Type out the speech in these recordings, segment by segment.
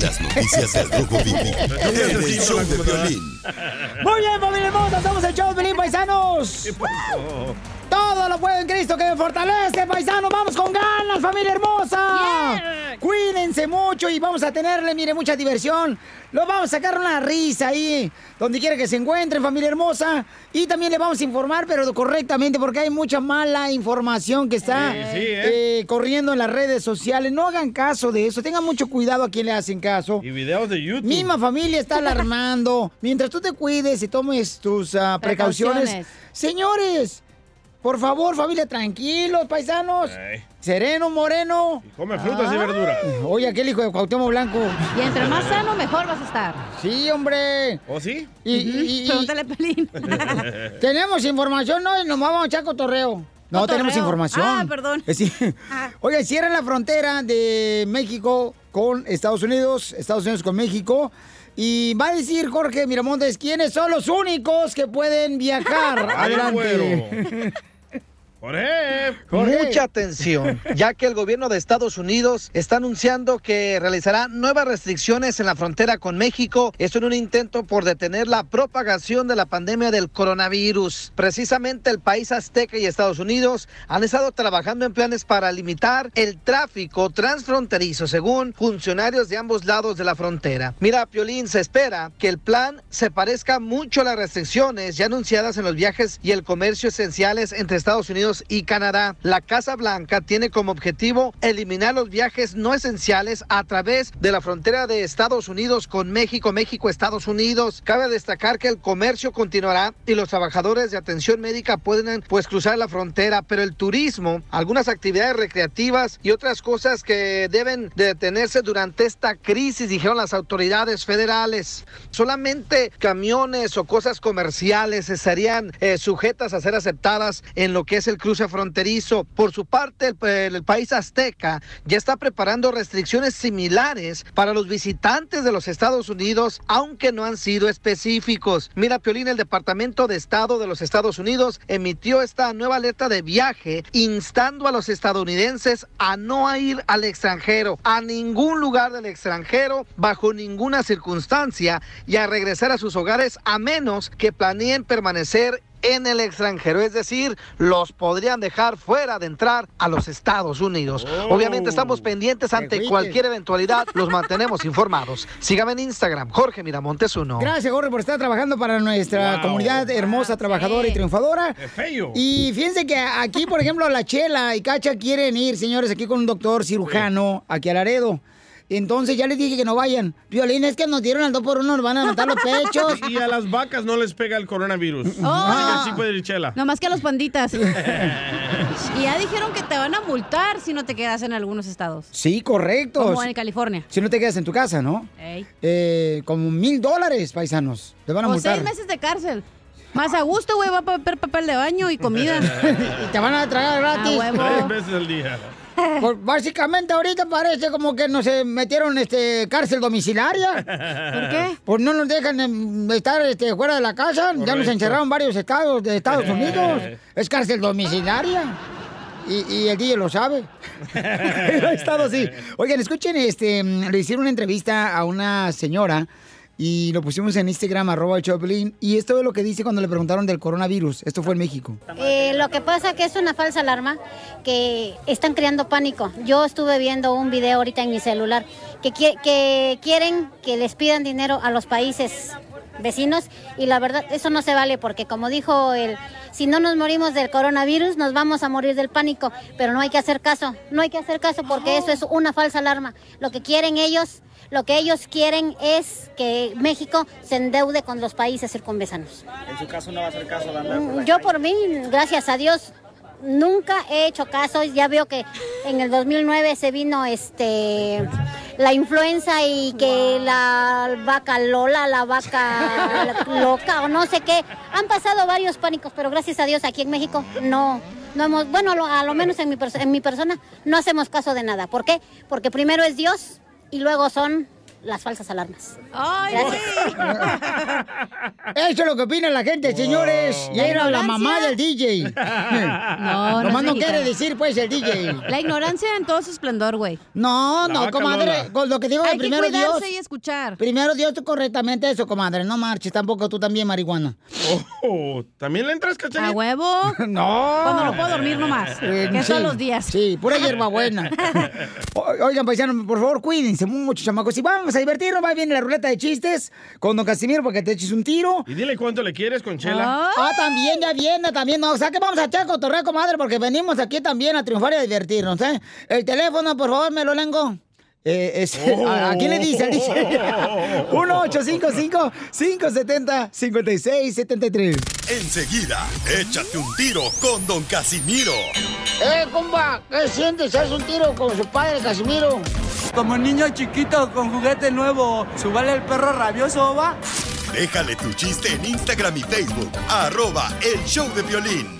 Las noticias del Rojo Vivi en el show de Piolín. Muy bien, familia hermosa, somos el show de Pelín Paisanos. Todo lo puede en Cristo que me fortalece, paisanos. Vamos con ganas, familia hermosa. Cuídense mucho y vamos a tenerle, mire, mucha diversión. Los vamos a sacar una risa ahí, donde quiera que se encuentren, familia hermosa. Y también le vamos a informar, pero correctamente, porque hay mucha mala información que está Sí, sí, ¿eh? eh, corriendo en las redes sociales. No hagan caso de eso. Tengan mucho cuidado a quien le hacen caso. Y videos de YouTube. Misma familia está alarmando. Mientras tú te cuides y tomes tus ah, precauciones. Precauciones. Señores, por favor, familia, tranquilos, paisanos. Ey. Sereno, moreno. Come frutas y verduras. Oye, aquel hijo de Cuauhtémoc Blanco. Y entre más sano, mejor vas a estar. Sí, hombre. ¿O sí? Y, y- y- Pregúntale, Pelín. tenemos información, ¿no? Y nos vamos a echar cotorreo. No, Cotorreo. tenemos información. Ah, perdón. Sí. Oye, cierran la frontera de México con Estados Unidos, Estados Unidos con México. Y va a decir Jorge Miramontes quiénes son los únicos que pueden viajar. Ay, Adelante. Jorge. Mucha atención, ya que el gobierno de Estados Unidos está anunciando que realizará nuevas restricciones en la frontera con México. Esto en un intento por detener la propagación de la pandemia del coronavirus. Precisamente el país azteca y Estados Unidos han estado trabajando en planes para limitar el tráfico transfronterizo, según funcionarios de ambos lados de la frontera. Mira, Piolín, se espera que el plan se parezca mucho a las restricciones ya anunciadas en los viajes y el comercio esenciales entre Estados Unidos y Canadá. La Casa Blanca tiene como objetivo eliminar los viajes no esenciales a través de la frontera de Estados Unidos con México, México, Estados Unidos. Cabe destacar que el comercio continuará y los trabajadores de atención médica pueden pues cruzar la frontera, pero el turismo, algunas actividades recreativas y otras cosas que deben de detenerse durante esta crisis, dijeron las autoridades federales. Solamente camiones o cosas comerciales estarían eh, sujetas a ser aceptadas en lo que es el cruce fronterizo. Por su parte, el, país azteca ya está preparando restricciones similares para los visitantes de los Estados Unidos, aunque no han sido específicos. Mira, Piolín, el Departamento de Estado de los Estados Unidos emitió esta nueva alerta de viaje instando a los estadounidenses a no ir al extranjero, a ningún lugar del extranjero, bajo ninguna circunstancia y a regresar a sus hogares a menos que planeen permanecer en el extranjero, es decir, los podrían dejar fuera de entrar a los Estados Unidos. Obviamente estamos pendientes ante fuiste. cualquier eventualidad, los mantenemos informados. Sígame en Instagram, Jorge Miramontes uno. Gracias, Jorge, por estar trabajando para nuestra Wow. comunidad hermosa, trabajadora y triunfadora. Es feo. Y fíjense que aquí, por ejemplo, la Chela y Cacha quieren ir, señores, aquí con un doctor cirujano, aquí a Laredo. Entonces ya les dije que no vayan. Violín, es que nos dieron al 2 por 1 nos van a matar los pechos. Y a las vacas no les pega el coronavirus. Oh. Así que sí puede ir chela. No más que a los panditas. y ya dijeron que te van a multar si no te quedas en algunos estados. Sí, correcto. Como en California. Si no te quedas en tu casa, ¿no? Ey. Eh, como mil dólares, paisanos. Te van a O multar. seis meses de cárcel. Más a gusto, güey, va a pagar papel de baño y comida. y te van a tragar gratis. Tres veces al día. Pues, básicamente ahorita parece como que nos metieron este cárcel domiciliaria. ¿Por qué? Pues no nos dejan estar este, fuera de la casa. Ya nos encerraron varios estados de Estados Unidos. Es cárcel domiciliaria. Y, y el DJ lo sabe. ha estado así. Oigan, escuchen, este, le hicieron una entrevista a una señora y lo pusimos en Instagram, arroba el Choplin. Y esto es lo que dice cuando le preguntaron del coronavirus. Esto fue en México. Eh, lo que pasa que es una falsa alarma que están creando pánico. Yo estuve viendo un video ahorita en mi celular que, qui- que quieren que les pidan dinero a los países vecinos y la verdad eso no se vale porque como dijo el si no nos morimos del coronavirus nos vamos a morir del pánico pero no hay que hacer caso no hay que hacer caso porque eso es una falsa alarma lo que quieren ellos lo que ellos quieren es que México se endeude con los países circunvesanos. En su caso no va a hacer caso de andar por la Yo por mí, gracias a Dios, nunca he hecho caso. Ya veo que en el 2009 se vino este la influenza y que la vaca Lola, la vaca loca o no sé qué. Han pasado varios pánicos, pero gracias a Dios aquí en México no. No hemos, bueno, a lo menos en mi, en mi persona no hacemos caso de nada. ¿Por qué? Porque primero es Dios y luego son las falsas alarmas. Ay, Eso es lo que opina la gente, señores. Y La era la mamá del DJ. No, no no quiere decir, pues, el DJ. La ignorancia en todo su esplendor, güey. No, La no, vaca comadre. Con lo que digo, Hay de que primero Dios. cuidarse y escuchar. Primero Dios, tú correctamente eso, comadre. No marches tampoco, tú también, marihuana. Oh, ¿También le entras, cachanilla? ¿A huevo? No. Cuando no puedo dormir nomás. Eh, que sí, todos los días. Sí, pura hierbabuena. Oigan, paisanos, por favor, cuídense mucho, chamacos. Y vamos a divertirnos, va bien la ruleta de chistes con don Casimiro para que te eches un tiro. Y dile cuánto le quieres con Chela. Ah, también, ya viene, también. No, o sea que vamos a echar cotorreo, comadre, porque venimos aquí también a triunfar y a divertirnos, ¿eh? El teléfono, por favor, me lo lengo. Eh, es- ¿a, a quién le dice? Al DJ. 1-855-570-5673. Enseguida, échate un tiro con Don Casimiro. ¡Eh, compa! ¿Qué sientes? ¿Haz un tiro con su padre, Casimiro? Como niño chiquito con juguete nuevo, ¿subale el perro rabioso, va? Déjale tu chiste en Instagram y Facebook, arroba el show de violín.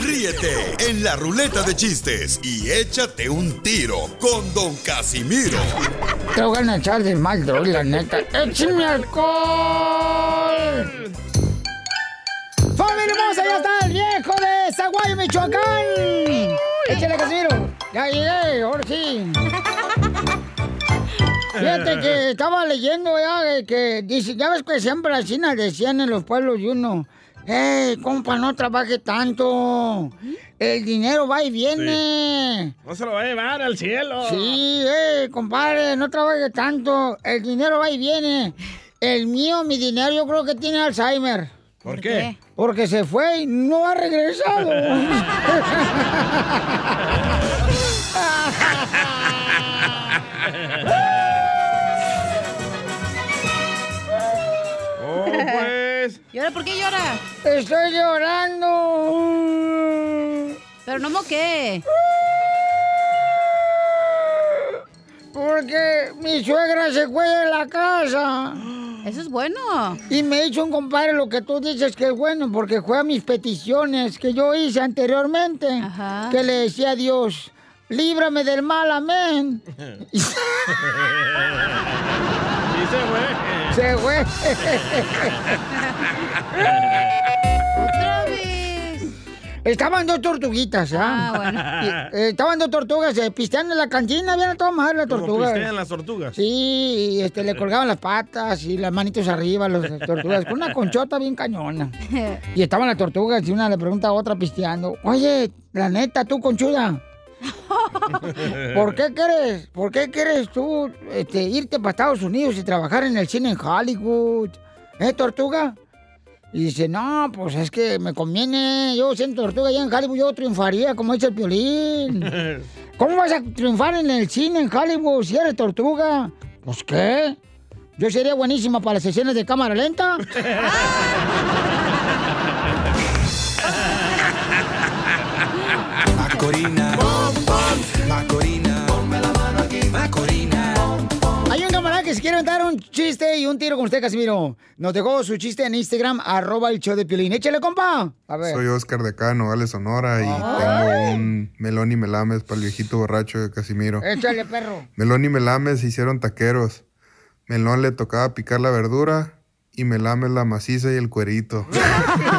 Ríete en la ruleta de chistes y échate un tiro con Don Casimiro. Te voy a echar de mal, droga, la neta. ¡Échame alcohol! ¡Familia hermosa! ¡Ya está el viejo de Zaguayo, Michoacán! ¡Échale, Casimiro! ¡Ya llegué! ¡Ahora sí! Fíjate que estaba leyendo ya que dice, ya ves que siempre las chinas decían en los pueblos y uno, ¡Ey, compa, no trabaje tanto! El dinero va y viene. No se lo va a llevar al cielo. Sí, eh, compadre, no trabaje tanto. El dinero va y viene. El mío, mi dinero, yo creo que tiene Alzheimer. ¿Por qué? Porque se fue y no ha regresado. pues. ¿Y ahora por qué llora? Estoy llorando. Pero no moqué. Porque mi suegra se fue de la casa. Eso es bueno. Y me hizo un compadre lo que tú dices que es bueno, porque fue a mis peticiones que yo hice anteriormente. Que le decía a Dios, líbrame del mal, amén. Y se fue. Se fue. Otra vez. Estaban dos tortuguitas, ¿ah? Ah, bueno. Y, eh, estaban dos tortugas eh, pisteando en la cantina, bien a madre la tortuga. pistean las tortugas. Sí, y, este, le colgaban las patas y las manitos arriba a las tortugas, con una conchota bien cañona. Y estaban las tortugas y una le pregunta a otra pisteando, oye, la neta, tú, conchuda, ¿por qué quieres, por qué quieres tú este, irte para Estados Unidos y trabajar en el cine en Hollywood? ¿Eh, tortuga? Y dice, no, pues es que me conviene, yo siendo tortuga allá en Hollywood, yo triunfaría como dice el piolín. ¿Cómo vas a triunfar en el cine en Hollywood si eres tortuga? Pues qué. Yo sería buenísima para las sesiones de cámara lenta. Macorina. Que se quiere dar un chiste y un tiro con usted, Casimiro. Nos dejó su chiste en Instagram, arroba el show de Piolín. Échale, compa. A ver. Soy Oscar de acá, Nogales, Sonora, y tengo un melón y melames para el viejito borracho de Casimiro. Échale, perro. Melón y melames se hicieron taqueros. Melón le tocaba picar la verdura y melames la maciza y el cuerito.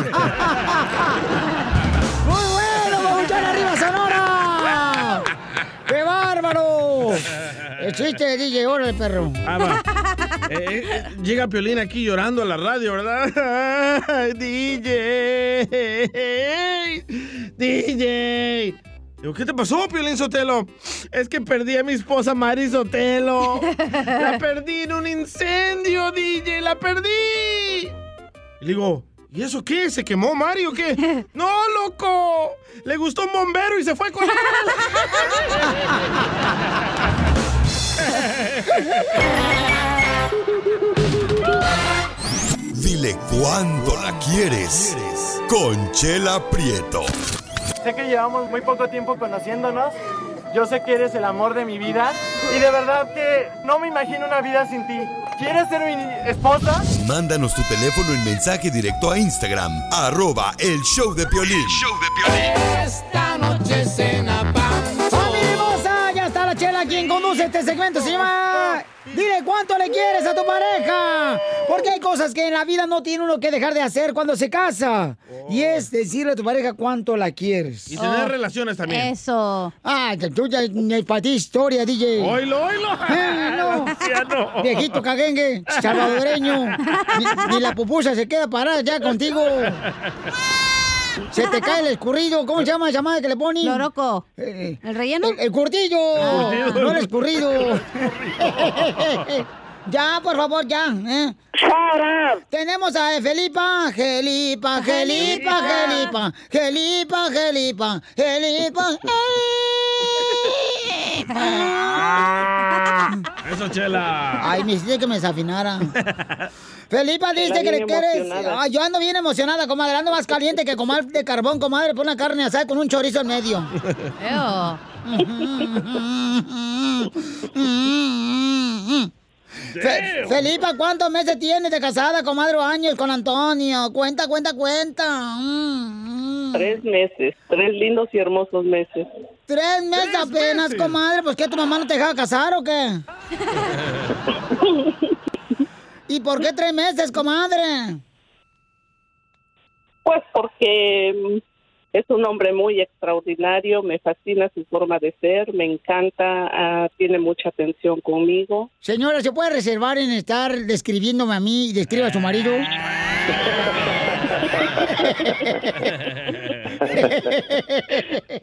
El chiste de DJ, órale, perro. Ah, va. Eh, eh, eh, llega Piolín aquí llorando a la radio, ¿verdad? Ay, DJ. DJ. Digo, ¿qué te pasó, Piolín Sotelo? Es que perdí a mi esposa Mari Sotelo. La perdí en un incendio, DJ. La perdí. Y le digo, ¿y eso qué? ¿Se quemó Mari o qué? No, loco. Le gustó un bombero y se fue con él. Dile cuándo la quieres. Conchela Prieto. Sé que llevamos muy poco tiempo conociéndonos. Yo sé que eres el amor de mi vida. Y de verdad que no me imagino una vida sin ti. ¿Quieres ser mi esposa? Mándanos tu teléfono en mensaje directo a Instagram, arroba el show de Piolín. Esta noche cena pan. ¡Familia hermosa! Quien conduce este segmento. Se llama Dile cuánto le quieres a tu pareja. Porque hay cosas que en la vida no tiene uno que dejar de hacer cuando se casa. Y es decirle a tu pareja cuánto la quieres. Y tener relaciones también. Eso. Ah, que tú ya para ti historia, DJ. Oilo, oilo. Eh, no. Ya no. Viejito caguengue, salvadoreño. Ni, ni la pupusa se queda parada ya contigo. Se te cae el escurrido. ¿Cómo se llama esa madre que le ponen? Loroco. Eh, ¿El relleno? El, el curtillo. Curtido. No el escurrido. ya, por favor, ya. ¿eh? Tenemos a Felipa, Gelipa, Gelipa, Gelipa, Gelipa, Gelipa, Gelipa. Eso, Chela. Ay, me hiciste que me desafinara. Felipa dice que le quieres. yo ando bien emocionada, comadre. Ando más caliente que comal de carbón, comadre. Pon una carne asada con un chorizo en medio. Fe- Felipa, ¿cuántos meses tienes de casada, comadre, o años con Antonio? Cuenta, cuenta, cuenta. Mm, mm. Tres meses, tres lindos y hermosos meses. Tres meses apenas, comadre. ¿Pues qué, tu mamá no te dejaba casar o qué? ¿Y por qué tres meses, comadre? Pues porque mm, es un hombre muy extraordinario, me fascina su forma de ser, me encanta, ah, tiene mucha atención conmigo. Señora, ¿se puede reservar en estar describiéndome a mí y describa a su marido?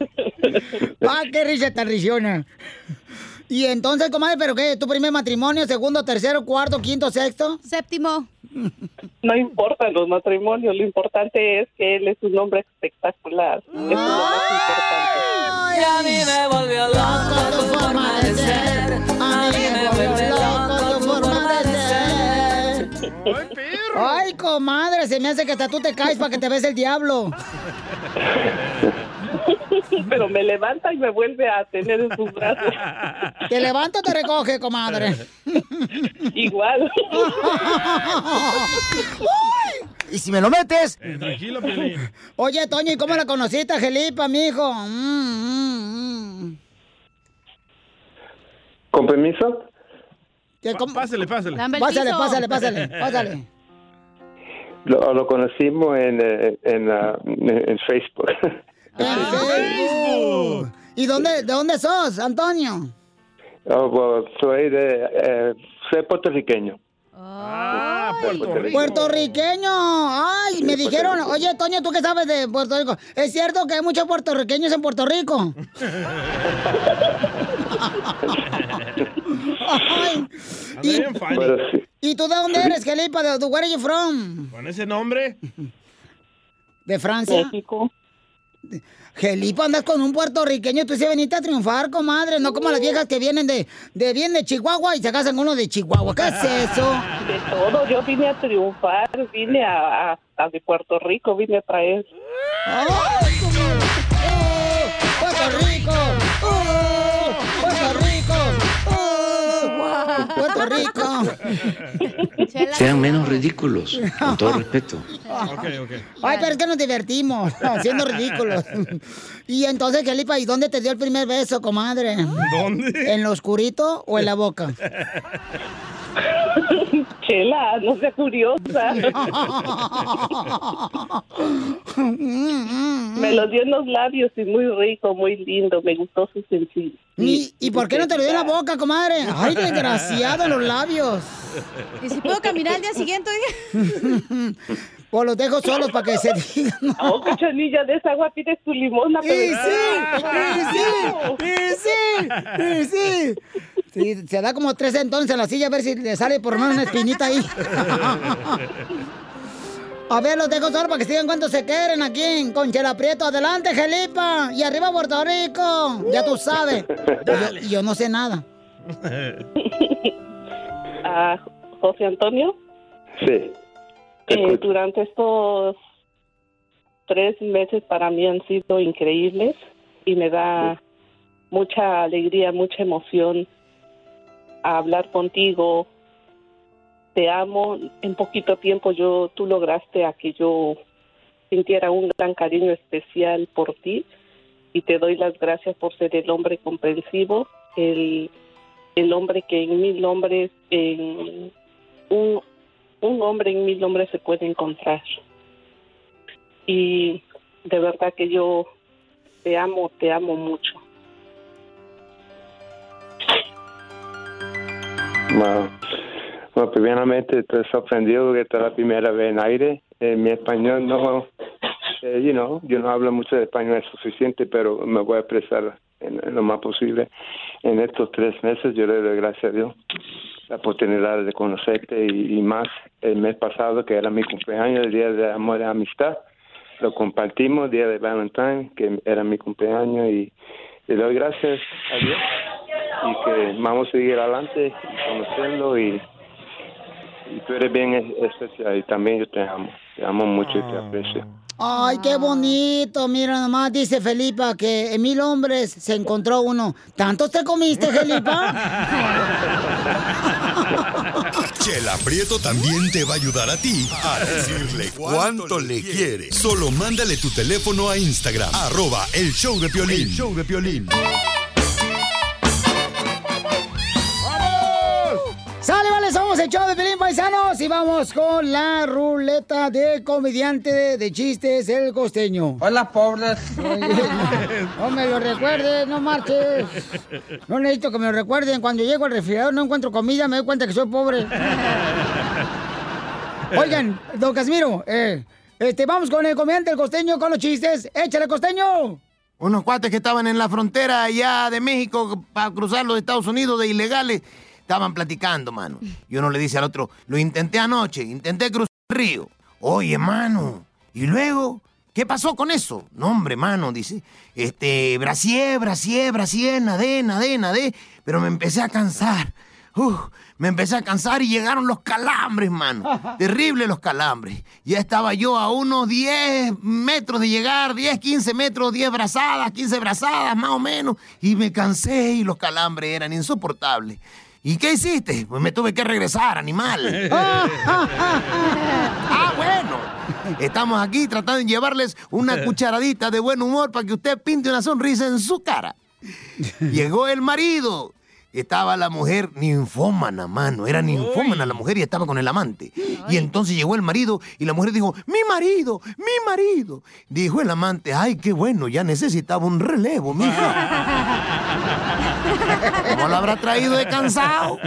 ah, qué risa tan risiona. Y entonces, comadre, ¿pero qué? ¿Tu primer matrimonio, segundo, tercero, cuarto, quinto, sexto? Séptimo. No importa los matrimonios, lo importante es que él es un hombre espectacular. Eso es lo más importante. Y a mí me volvió loco tu forma de ser. A mí me volvió loco tu forma de ser. Ay, comadre, se me hace que hasta tú te caes para que te ves el diablo. Pero me levanta y me vuelve a tener en sus brazos. ¿Te levanta o te recoge, comadre? Igual. ¿Y si me lo metes? Eh, tranquilo, Piolín. Oye, Toño, ¿y cómo la conociste, Angelipa, mijo? Mm, mm, mm. ¿Con permiso? ¿Qué, cómo? Pásale, pásale. Pásale, pásale, pásale, pásale. Lo, lo conocimos en, eh, en, ah, en Facebook. Facebook. ¿Y dónde, de dónde sos, Antonio? Oh, well, soy de eh, soy puertorriqueño. Ah, Puertorriqueño. Ay, me dijeron, oye, Toño, ¿tú qué sabes de Puerto Rico? ¿Es cierto que hay muchos puertorriqueños en Puerto Rico? Ay. Pero sí. ¿Y tú de dónde eres, Felipa? ¿De where are you from? Con ese nombre. ¿De Francia? México. Gelipa, andas con un puertorriqueño, tú sí veniste a triunfar, comadre, no como las viejas que vienen de, de bien de Chihuahua y se casan con uno de Chihuahua. ¿Qué es eso? De todo, yo vine a triunfar, vine a, a- a de Puerto Rico, vine a traer. ¡Puerto Rico! ¡Puerto Rico! Sean menos ridículos, con todo respeto. Ay, pero es que nos divertimos, haciendo ridículos. Y entonces, Felipa, ¿y dónde te dio el primer beso, comadre? ¿Dónde? ¿En lo oscurito o en la boca? Chela, no sea curiosa. Me lo dio en los labios y muy rico, muy lindo. Me gustó su sencillo. ¿Y, ¿Y por qué no te lo dio en la boca, comadre? Ay, desgraciado, en los labios. ¿Y si puedo caminar al día siguiente? Pues los dejo solos para que se digan. Oh, cachanilla, de esa agua pides tu limosna. ¡Y pero- sí! ¡Y sí! ¡Y sí! Sí, se da como tres entonces en la silla a ver si le sale por lo menos una espinita ahí. A ver, los dejo solos para que sigan cuánto se quieren aquí en Conchela Prieto. Adelante, Jelipa. Y arriba Puerto Rico. Ya tú sabes. Y yo, y yo no sé nada. a José Antonio. Sí. Eh, durante estos tres meses para mí han sido increíbles y me da mucha alegría, mucha emoción hablar contigo. Te amo. En poquito tiempo yo tú lograste a que yo sintiera un gran cariño especial por ti y te doy las gracias por ser el hombre comprensivo, el, el hombre que en mil hombres, un, un hombre en mil hombres se puede encontrar. Y de verdad que yo te amo, te amo mucho. Bueno, bueno, primeramente estoy sorprendido porque esta es la primera vez en aire. Eh, mi español no, eh, you know, yo no hablo mucho de español es suficiente, pero me voy a expresar en, lo más posible. En estos tres meses yo le doy gracias a Dios la oportunidad de conocerte y, más el mes pasado que era mi cumpleaños, el día de amor y amistad. Lo compartimos, día de Valentine, que era mi cumpleaños y le doy gracias a Dios y que vamos a seguir adelante conocerlo y, y tú eres bien es- especial y también yo te amo, te amo mucho y te aprecio. Ay, qué bonito. Mira nomás, dice Felipa que en mil hombres se encontró uno. ¿Tantos te comiste, Felipa? Chela Prieto también te va a ayudar a ti a decirle cuánto le quiere. Solo mándale tu teléfono a Instagram, arroba el show de Piolín. El show de Piolín. Somos el show de Pelín Paisanos y vamos con la ruleta de comediante de, de chistes, el costeño. Hola, pobres. No me lo recuerdes, no marches. No necesito que me lo recuerden. Cuando llego al refrigerador no encuentro comida, me doy cuenta que soy pobre. Oigan, don Casimiro, eh, este, vamos con el comediante, el costeño, con los chistes. ¡Échale, costeño! Unos cuates que estaban en la frontera allá de México para cruzar los Estados Unidos de ilegales, estaban platicando, mano. Y uno le dice al otro, lo intenté anoche, intenté cruzar el río. Oye, mano, ¿y luego? ¿Qué pasó con eso? No, hombre, mano, dice. Este, brasié, brasié, brasié, nadé, nadé, nadé, pero me empecé a cansar. Uf, me empecé a cansar y llegaron los calambres, mano. Terrible los calambres. Ya estaba yo a unos 10 metros de llegar, 10, 15 metros, 10 brazadas, 15 brazadas, más o menos. Y me cansé y los calambres eran insoportables. ¿Y qué hiciste? Pues me tuve que regresar, animal. ah, bueno. Estamos aquí tratando de llevarles una cucharadita de buen humor para que usted pinte una sonrisa en su cara. Llegó el marido. Estaba la mujer ninfómana, mano. Era ninfómana la mujer y estaba con el amante. Y entonces llegó el marido y la mujer dijo, mi marido, mi marido. Dijo el amante, ay, qué bueno, ya necesitaba un relevo, mija. ¿Cómo lo habrá traído de cansado?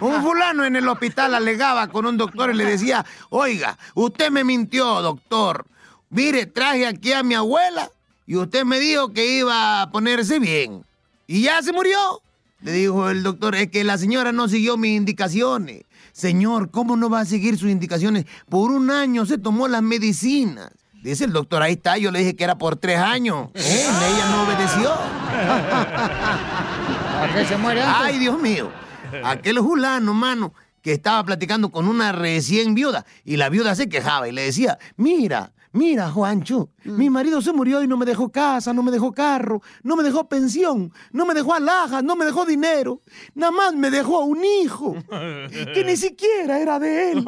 Un fulano en el hospital alegaba con un doctor y le decía, oiga, usted me mintió, doctor. Mire, traje aquí a mi abuela y usted me dijo que iba a ponerse bien. ¿Y ya se murió? Le dijo el doctor, es que la señora no siguió mis indicaciones. Señor, ¿cómo no va a seguir sus indicaciones? Por un año se tomó las medicinas. Dice el doctor, ahí está, yo le dije que era por tres años. Ella no obedeció. ¿A qué se muere antes? Ay, Dios mío. Aquel fulano, mano, que estaba platicando con una recién viuda y la viuda se quejaba y le decía, mira, mira, Juancho, mi marido se murió y no me dejó casa, no me dejó carro, no me dejó pensión, no me dejó alhajas, no me dejó dinero, nada más me dejó un hijo que ni siquiera era de él.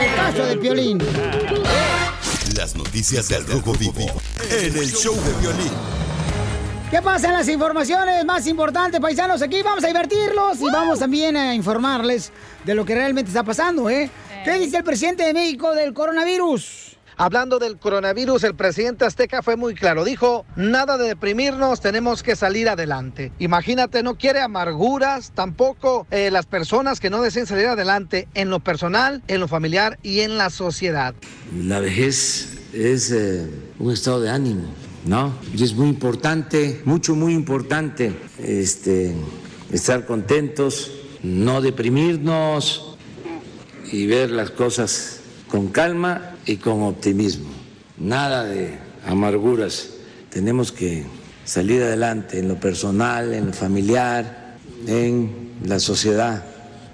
El caso de Piolín. Noticias del Rojo Vivo en el show de violín. ¿Qué pasa en las informaciones más importantes, paisanos? Aquí vamos a divertirlos y vamos también a informarles de lo que realmente está pasando, ¿eh? ¿Qué dice el presidente de México del coronavirus? Hablando del coronavirus, el presidente azteca fue muy claro. Dijo, nada de deprimirnos, tenemos que salir adelante. Imagínate, no quiere amarguras, tampoco eh, las personas que no deseen salir adelante en lo personal, en lo familiar y en la sociedad. La vejez es eh, un estado de ánimo, ¿no? Y es muy importante, mucho, muy importante, este, estar contentos, no deprimirnos y ver las cosas con calma y con optimismo. Nada de amarguras. Tenemos que salir adelante en lo personal, en lo familiar, en la sociedad,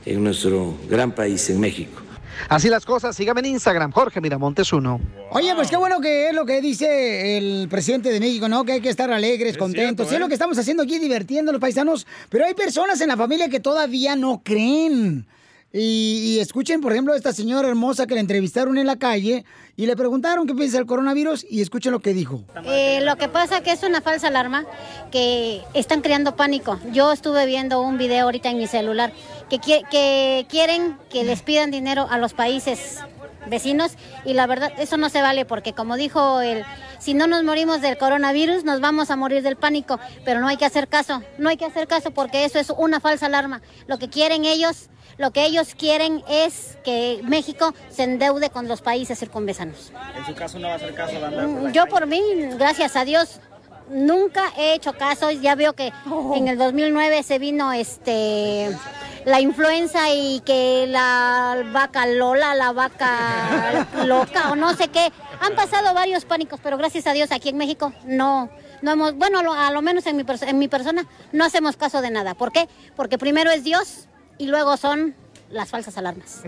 en nuestro gran país, en México. Así las cosas, sígame en Instagram, Jorge Miramontes uno. Oye, pues qué bueno que es lo que dice el presidente de México, ¿no? Que hay que estar alegres, contentos. cierto, Sí, es lo ¿eh? que estamos haciendo aquí, divirtiendo a los paisanos. Pero hay personas en la familia que todavía no creen. Y, y escuchen, por ejemplo, a esta señora hermosa que la entrevistaron en la calle y le preguntaron qué piensa del coronavirus y escuchen lo que dijo. Eh, lo que pasa que es una falsa alarma, que están creando pánico. Yo estuve viendo un video ahorita en mi celular que, que quieren que les pidan dinero a los países vecinos y la verdad eso no se vale porque como dijo el si no nos morimos del coronavirus nos vamos a morir del pánico pero no hay que hacer caso no hay que hacer caso porque eso es una falsa alarma lo que quieren ellos lo que ellos quieren es que México se endeude con los países circunvesanos En su caso no va a hacer caso de andar por Mm, yo por mí, gracias a Dios, nunca he hecho caso. Ya veo que en el 2009 se vino este la influenza y que la vaca Lola, la vaca loca o no sé qué. Han pasado varios pánicos, pero gracias a Dios aquí en México no. No hemos, bueno, a lo, menos en mi, en mi persona no hacemos caso de nada. ¿Por qué? Porque primero es Dios y luego son las falsas alarmas.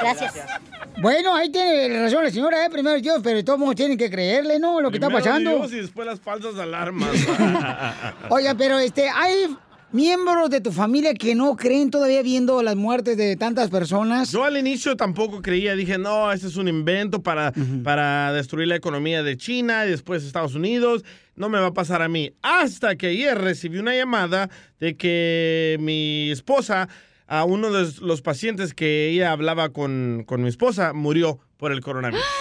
Gracias. Bueno, ahí tiene razón la señora, ¿eh? Primero Dios, pero todos tienen que creerle, ¿no? Lo que está Primero pasando. Dios y después las falsas alarmas. Oiga, pero este, hay miembros de tu familia que no creen todavía viendo las muertes de tantas personas. Yo al inicio tampoco creía, dije, no, este es un invento para, para destruir la economía de China y después Estados Unidos, no me va a pasar a mí. Hasta que ayer recibí una llamada de que mi esposa, a uno de los pacientes que ella hablaba con, con mi esposa, murió por el coronavirus.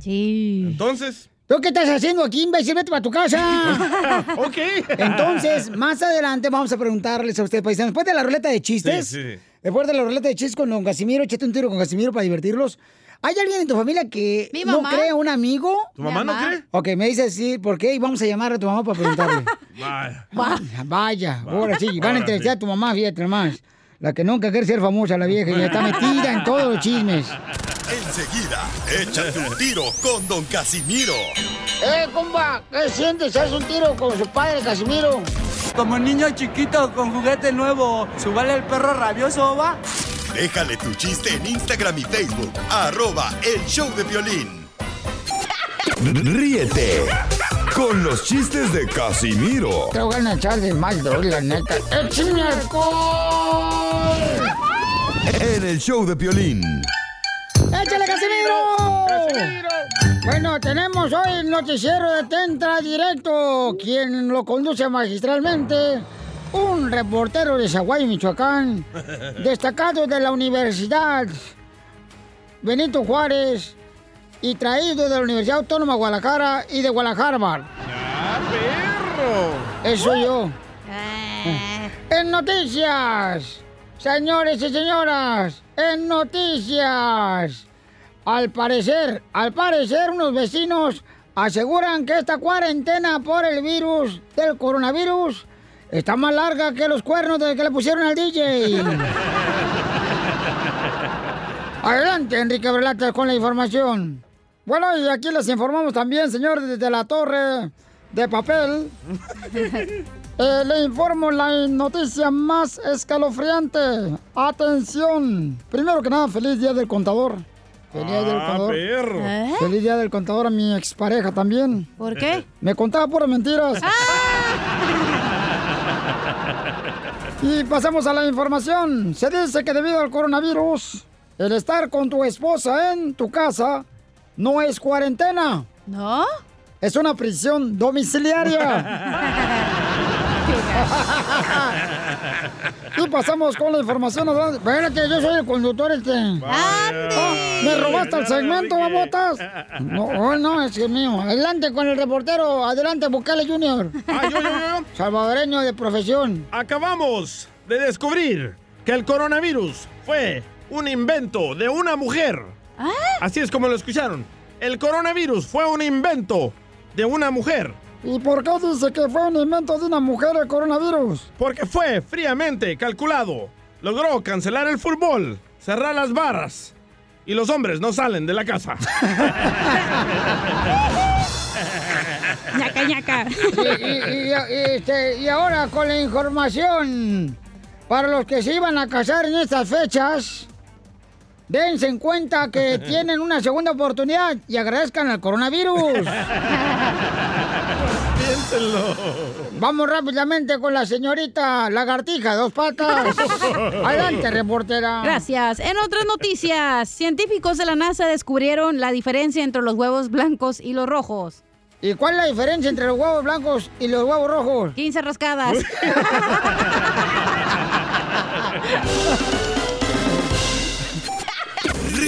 Sí. Entonces... ¿Tú qué estás haciendo aquí, imbécil? Vete para tu casa. ok. Entonces, más adelante vamos a preguntarles a ustedes, paisanos, después de la ruleta de chistes, Sí, sí. después de la ruleta de chistes con don Casimiro, échate un tiro con Casimiro para divertirlos. ¿Hay alguien en tu familia que Mi no cree a un amigo? ¿Tu mamá no cree? Ok, me dice sí, ¿por qué? Y vamos a llamar a tu mamá para preguntarle. Vaya. Vaya, vaya, ahora sí, van a entrevistar sí. a tu mamá, fíjate nomás. La que nunca quiere ser famosa, la vieja, y está metida en todos los chismes. Enseguida, échate un tiro con Don Casimiro. ¡Eh, compa! ¿Qué sientes? ¿Haz un tiro con su padre, Casimiro? Como niño chiquito con juguete nuevo, ¿subale el perro rabioso, va? Déjale tu chiste en Instagram y Facebook, arroba el show de violín. Ríete con los chistes de Casimiro Te voy a echar de mal, la neta. ¡Échame alcohol! en el show de violín. ¡Échale, Casimiro! Bueno, tenemos hoy el noticiero de Tentra Directo, quien lo conduce magistralmente, un reportero de Zaguay, Michoacán, destacado de la Universidad Benito Juárez y traído de la Universidad Autónoma de Guadalajara y de Guadalajara. ¡Ah, perro! Eso soy yo. En noticias, señores y señoras, en noticias. Al parecer, al parecer, unos vecinos aseguran que esta cuarentena por el virus del coronavirus está más larga que los cuernos de que le pusieron al DJ. Adelante, Enrique Berlata, con la información. Bueno, y aquí les informamos también, señor, desde la torre de papel. Eh, le informo la noticia más escalofriante. Atención. Primero que nada, feliz día del contador. Feliz día del Ah, contador. perro. ¿Eh? Feliz día del contador a mi expareja también. ¿Por qué? Me contaba puras mentiras. Y pasamos a la información. Se dice que debido al coronavirus, el estar con tu esposa en tu casa no es cuarentena. ¿No? Es una prisión domiciliaria. y pasamos con la información. Espérate, yo soy el conductor este. Ah, ¿Me robaste el segmento, babotas? No, oh, no, es que es mío. Adelante con el reportero. Adelante, Bukele Junior. Ah, yo, yo, yo. Salvadoreño de profesión. Acabamos de descubrir que el coronavirus fue un invento de una mujer. Así es como lo escucharon. El coronavirus fue un invento de una mujer. ¿Y por qué dice que fue un invento de una mujer el coronavirus? Porque fue fríamente calculado. Logró cancelar el fútbol, cerrar las barras. Y los hombres no salen de la casa. ñaca, ñaca. Y, y- y- y- este, y ahora con la información, para los que se iban a casar en estas fechas, dense en cuenta que tienen una segunda oportunidad y agradezcan al coronavirus. Piénsenlo. Vamos rápidamente con la señorita lagartija, dos patas. Adelante, reportera. Gracias. En otras noticias, científicos de la NASA descubrieron la diferencia entre los huevos blancos y los rojos. ¿Y cuál es la diferencia entre los huevos blancos y los huevos rojos? 15 rascadas.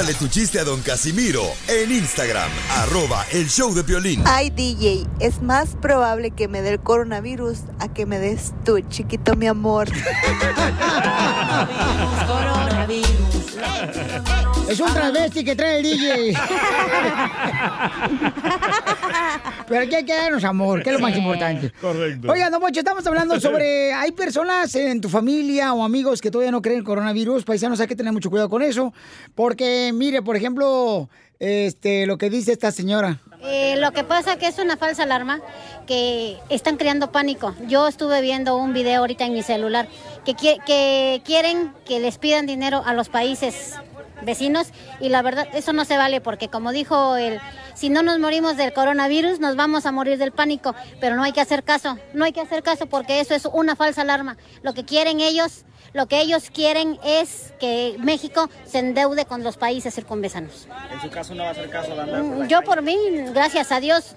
Mándale tu chiste a Don Casimiro en Instagram, arroba el show de violín. Ay, DJ, es más probable que me dé el coronavirus a que me des tú, chiquito mi amor. Es un travesti que trae el DJ. Pero aquí hay que darnos amor, que es lo más importante. Correcto. Oiga, Don Mocho, estamos hablando sobre. Hay personas en tu familia o amigos que todavía no creen en el coronavirus. Paisanos, hay que tener mucho cuidado con eso. Porque, mire, por ejemplo, este, lo que dice esta señora. Eh, lo que pasa que es una falsa alarma que están creando pánico. Yo estuve viendo un video ahorita en mi celular que, qui- que quieren que les pidan dinero a los países vecinos y la verdad eso no se vale porque como dijo el si no nos morimos del coronavirus nos vamos a morir del pánico pero no hay que hacer caso no hay que hacer caso porque eso es una falsa alarma. Lo que quieren ellos lo que ellos quieren es que México se endeude con los países circunvesanos En su caso no va a hacer caso la Yo por mí, gracias a Dios,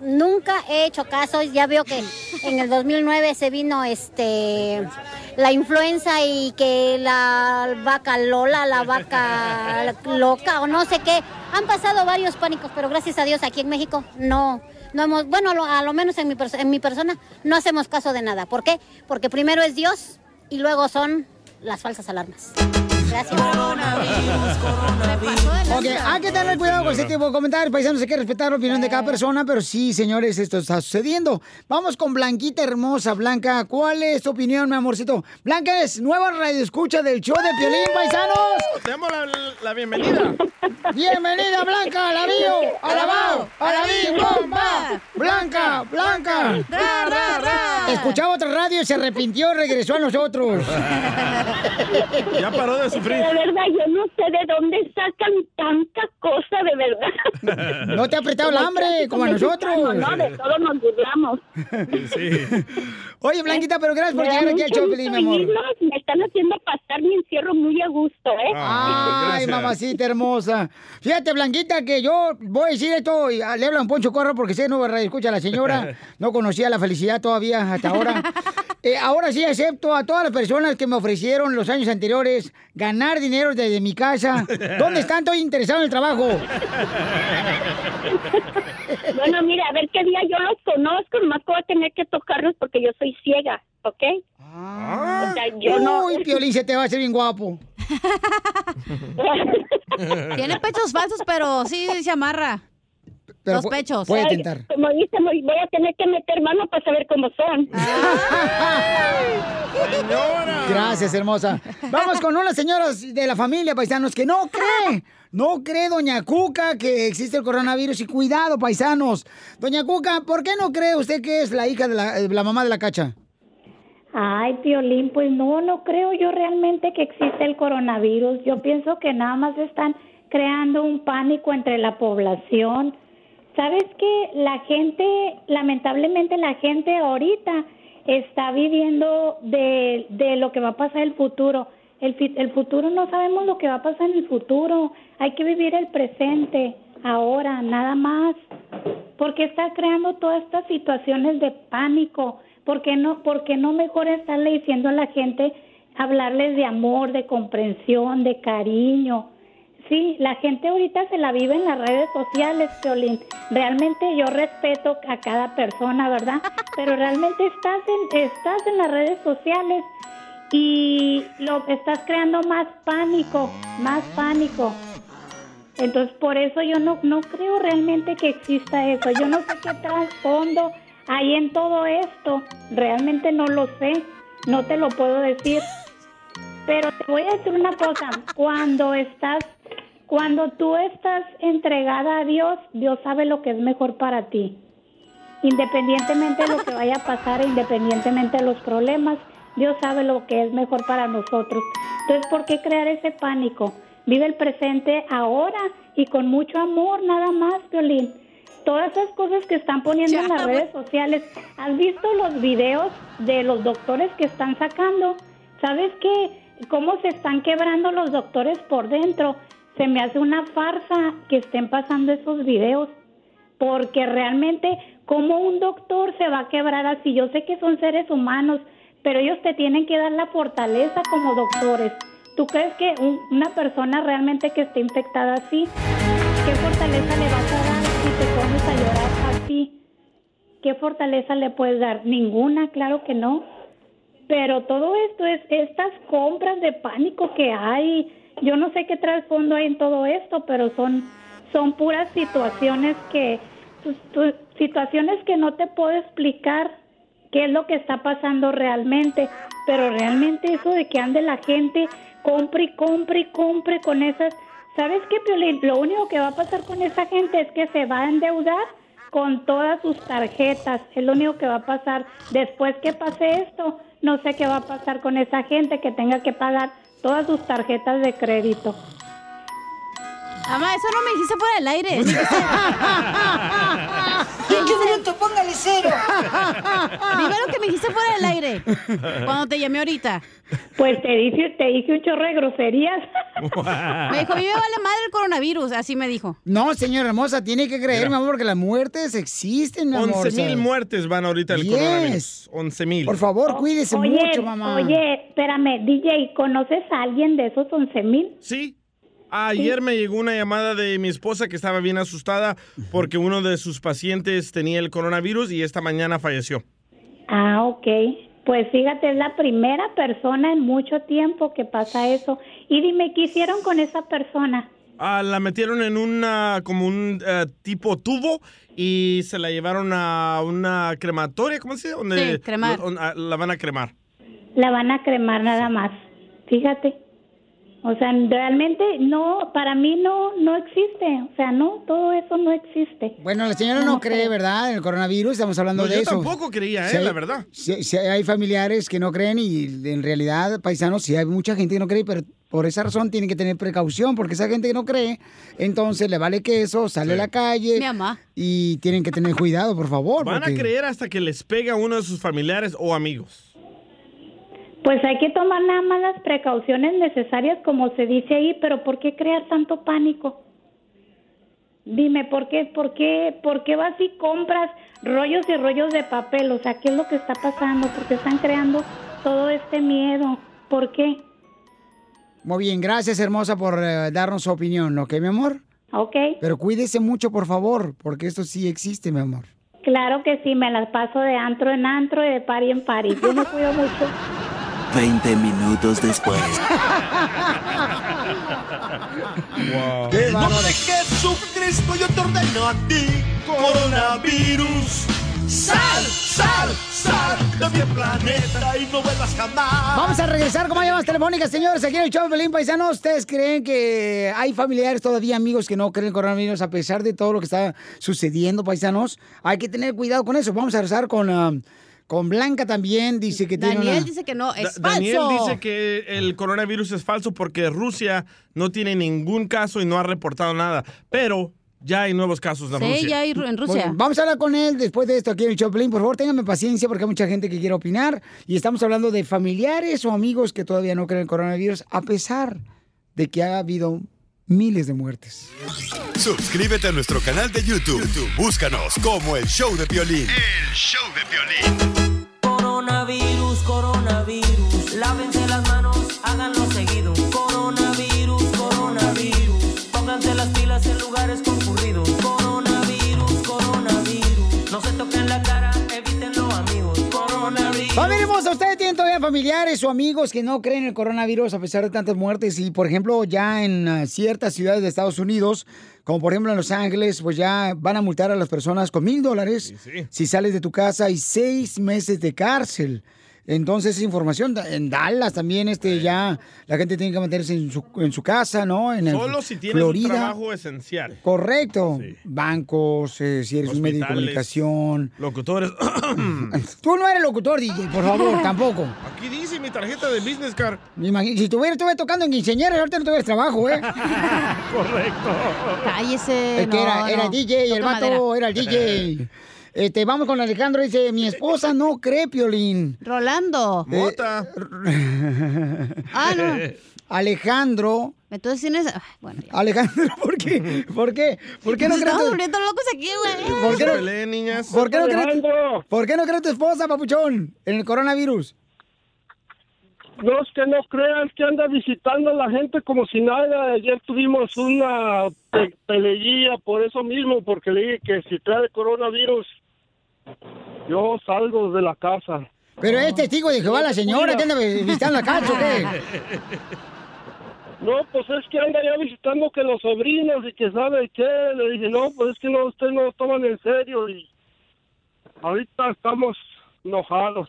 nunca he hecho caso. Ya veo que en el 2009 se vino este la influenza y que la vaca Lola, la vaca loca o no sé qué. Han pasado varios pánicos, pero gracias a Dios aquí en México no. No hemos, bueno, a lo menos en mi, en mi persona no hacemos caso de nada. ¿Por qué? Porque primero es Dios y luego son las falsas alarmas. Gracias. Ok, hay que tener cuidado con ese tipo de comentarios, paisanos. Hay que respetar la opinión de cada persona, pero sí, señores, esto está sucediendo. Vamos con Blanquita hermosa, Blanca. ¿Cuál es tu opinión, mi amorcito? Blanca, es nueva radio escucha del show de Piolín, paisanos. Te damos la, la bienvenida. Bienvenida, Blanca, a la bio, a la bao, a la bomba. Blanca, Blanca. Ra, ra, ra. Escuchaba otra radio y se arrepintió, regresó a nosotros. Ya paró de sufrir. De verdad, yo no sé de dónde sacan tanta cosa, de verdad. No te ha apretado el hambre, como a nosotros. No, de todo nos burlamos. Oye, Blanquita, pero gracias por Me llegar aquí al Piolín, mi amor. Me están haciendo pasar mi encierro muy a gusto, ¿eh? Ay, mamacita hermosa. Fíjate, Blanquita, que yo voy a decir esto, y le hablan Poncho Corro porque sé, no radio escucha a la señora. No conocía la felicidad todavía hasta ahora. Eh, ahora sí acepto a todas las personas que me ofrecieron los años anteriores ganar dinero desde mi casa. ¿Dónde están? Estoy interesado en el trabajo. Bueno, mira, a ver qué día yo los conozco, nomás que voy a tener que tocarlos porque yo soy ciega, ¿ok? O sea, yo no... Uy, Piolín, se te va a hacer bien guapo. Tiene pechos falsos, pero sí se amarra. Pero Los pechos. puede Ay, tentar. Como dice, voy a tener que meter mano para saber cómo son. Gracias, hermosa. Vamos con unas señoras de la familia, paisanos, que no cree. No cree Doña Cuca que existe el coronavirus y cuidado, paisanos. Doña Cuca, ¿por qué no cree usted que es la hija de la, eh, la mamá de la cacha? Ay, Piolín, pues no, no creo yo realmente que existe el coronavirus. Yo pienso que nada más están creando un pánico entre la población. ¿Sabes que La gente, lamentablemente la gente ahorita está viviendo de, de lo que va a pasar el futuro. El, el futuro no sabemos lo que va a pasar en el futuro. Hay que vivir el presente, ahora, nada más. ¿Por qué está creando todas estas situaciones de pánico? ¿Por qué no, por qué no mejor estarle diciendo a la gente, hablarles de amor, de comprensión, de cariño? Sí, la gente ahorita se la vive en las redes sociales, Piolín. Realmente yo respeto a cada persona, ¿verdad? Pero realmente estás en, estás en las redes sociales y lo estás creando más pánico, más pánico. Entonces, por eso yo no, no creo realmente que exista eso. Yo no sé qué trasfondo hay en todo esto. Realmente no lo sé. No te lo puedo decir. Pero te voy a decir una cosa. Cuando estás, cuando tú estás entregada a Dios, Dios sabe lo que es mejor para ti. Independientemente de lo que vaya a pasar, independientemente de los problemas, Dios sabe lo que es mejor para nosotros. Entonces, ¿por qué crear ese pánico? Vive el presente ahora y con mucho amor, nada más, Violín. Todas esas cosas que están poniendo en las redes sociales. ¿Has visto los videos de los doctores que están sacando? ¿Sabes qué? ¿Cómo se están quebrando los doctores por dentro? Se me hace una farsa que estén pasando esos videos. Porque realmente, ¿cómo un doctor se va a quebrar así? Yo sé que son seres humanos, pero ellos te tienen que dar la fortaleza como doctores. ¿Tú crees que un- una persona realmente que esté infectada así, qué fortaleza le vas a dar si te pones a llorar así? ¿Qué fortaleza le puedes dar? Ninguna, claro que no. Pero todo esto es estas compras de pánico que hay. Yo no sé qué trasfondo hay en todo esto, pero son son puras situaciones que pues, tu- situaciones que no te puedo explicar qué es lo que está pasando realmente, pero realmente eso de que ande la gente compre y compre y compre con esas, ¿sabes qué, Piolín? Lo único que va a pasar con esa gente es que se va a endeudar con todas sus tarjetas, es lo único que va a pasar. Después que pase esto, no sé qué va a pasar con esa gente que tenga que pagar todas sus tarjetas de crédito. Mamá, eso no me dijiste fuera del aire. ¡Qué bruto! ¡Póngale cero! Dime lo que me dijiste fuera del aire. Cuando te llamé ahorita. Pues te dije, te dije un chorro de groserías. Me dijo, a mí me vale madre el coronavirus. Así me dijo. No, señora hermosa, tiene que creer, mi amor, porque las muertes existen, mi amor. 11 o sea. mil muertes van ahorita el Yes. coronavirus. 11 mil. Por favor, cuídese oye, mucho, mamá. Oye, espérame, DJ, ¿conoces a alguien de esos 11 mil? Sí. Ayer me llegó una llamada de mi esposa que estaba bien asustada porque uno de sus pacientes tenía el coronavirus y esta mañana falleció. Ah, ok. Pues fíjate, es la primera persona en mucho tiempo que pasa eso. Y dime, ¿qué hicieron con esa persona? Ah, la metieron en una, como un eh, tipo tubo y se la llevaron a una crematoria, ¿cómo se dice? Donde Sí, cremar. lo- a- la van a cremar. La van a cremar nada más. Fíjate. O sea, realmente no, para mí no, no existe. O sea, no, todo eso no existe. Bueno, la señora no cree, ¿verdad? En el coronavirus, estamos hablando No, de yo eso. tampoco creía, eh, la verdad. Si, si hay familiares que no creen y en realidad, paisanos, sí hay mucha gente que no cree, pero por esa razón tienen que tener precaución, porque esa gente que no cree, entonces le vale queso, sale a la calle. Mi mamá. Y tienen que tener cuidado, por favor. Van a creer hasta que les pega a uno de sus familiares o amigos. Pues hay que tomar nada más las precauciones necesarias, como se dice ahí, pero ¿por qué crear tanto pánico? Dime, ¿por qué, por qué, por qué vas y compras rollos y rollos de papel? O sea, ¿qué es lo que está pasando? ¿Por qué están creando todo este miedo? ¿Por qué? Muy bien, gracias, hermosa, por eh, darnos su opinión, ¿ok, mi amor? Ok, Pero cuídese mucho, por favor, porque esto sí existe, mi amor. claro que sí, me las paso de antro en antro y de pari en pari. Yo me cuido mucho. 20 minutos después. Nombre de Jesucristo yo te ordeno a ti, coronavirus. Sal, sal, sal de mi planeta y no vuelvas jamás. Vamos a regresar con más llamadas telefónicas, señores. Aquí en el show de Pelín Paisano, ¿ustedes creen que hay familiares todavía, amigos, que no creen en coronavirus a pesar de todo lo que está sucediendo, paisanos? Hay que tener cuidado con eso. Vamos a regresar con, ah, con Blanca también. Dice que tiene Daniel una... dice que no, es Da- Daniel falso. dice que el coronavirus es falso porque Rusia no tiene ningún caso y no ha reportado nada. Pero ya hay nuevos casos de Rusia. Bueno, vamos a hablar con él después de esto aquí en el Choplin. Por favor, ténganme paciencia porque hay mucha gente que quiere opinar. Y estamos hablando de familiares o amigos que todavía no creen en el coronavirus, a pesar de que ha habido miles de muertes. Suscríbete a nuestro canal de YouTube. YouTube, Búscanos como el show de Piolín. El show de Piolín. Coronavirus, coronavirus. Lávense ¿ustedes tienen todavía familiares o amigos que no creen en el coronavirus a pesar de tantas muertes? Y, por ejemplo, ya en ah, ciertas ciudades de Estados Unidos, como por ejemplo en Los Ángeles, pues ya van a multar a las personas con mil dólares si sales de tu casa y seis meses de cárcel. Entonces, esa información en Dallas también, este, ya la gente tiene que mantenerse en su, en su casa, ¿no? En el- Solo si tienes Florida. un trabajo esencial. Correcto. Bancos, eh, si eres un medio de comunicación. Locutores. Tú no eres locutor, DJ, por favor, tampoco. Aquí dice mi tarjeta de business card. Me imagino- si estuviera, estuviera tocando en quinceañeras, ahorita no tuvieras trabajo, ¿eh? Correcto. Cállese. Es que no, era, era no. DJ, el vato madera. era el DJ. Este, vamos con Alejandro, dice, mi esposa no cree, Piolín. Rolando. Mota. Ah, no. Alejandro. Entonces tienes... ay, Bueno, ya. Alejandro, ¿por qué? ¿Por qué? ¿Por qué no Nos crees estamos volviendo locos aquí, güey. ¿Por qué no- niñas. ¿Por qué no crees ¿Por qué no cree tu esposa, papuchón, en el coronavirus? No es que no creas que anda visitando a la gente como si nada. Ayer tuvimos una pe- peleilla por eso mismo, porque le dije que si trae coronavirus, yo salgo de la casa. Pero es testigo de Jehová la señora que anda visitando la casa, ¿o qué? No, pues es que anda ya visitando que los sobrinos y que sabe qué. Le dije, no, pues es que no, ustedes no lo toman en serio y ahorita estamos enojados.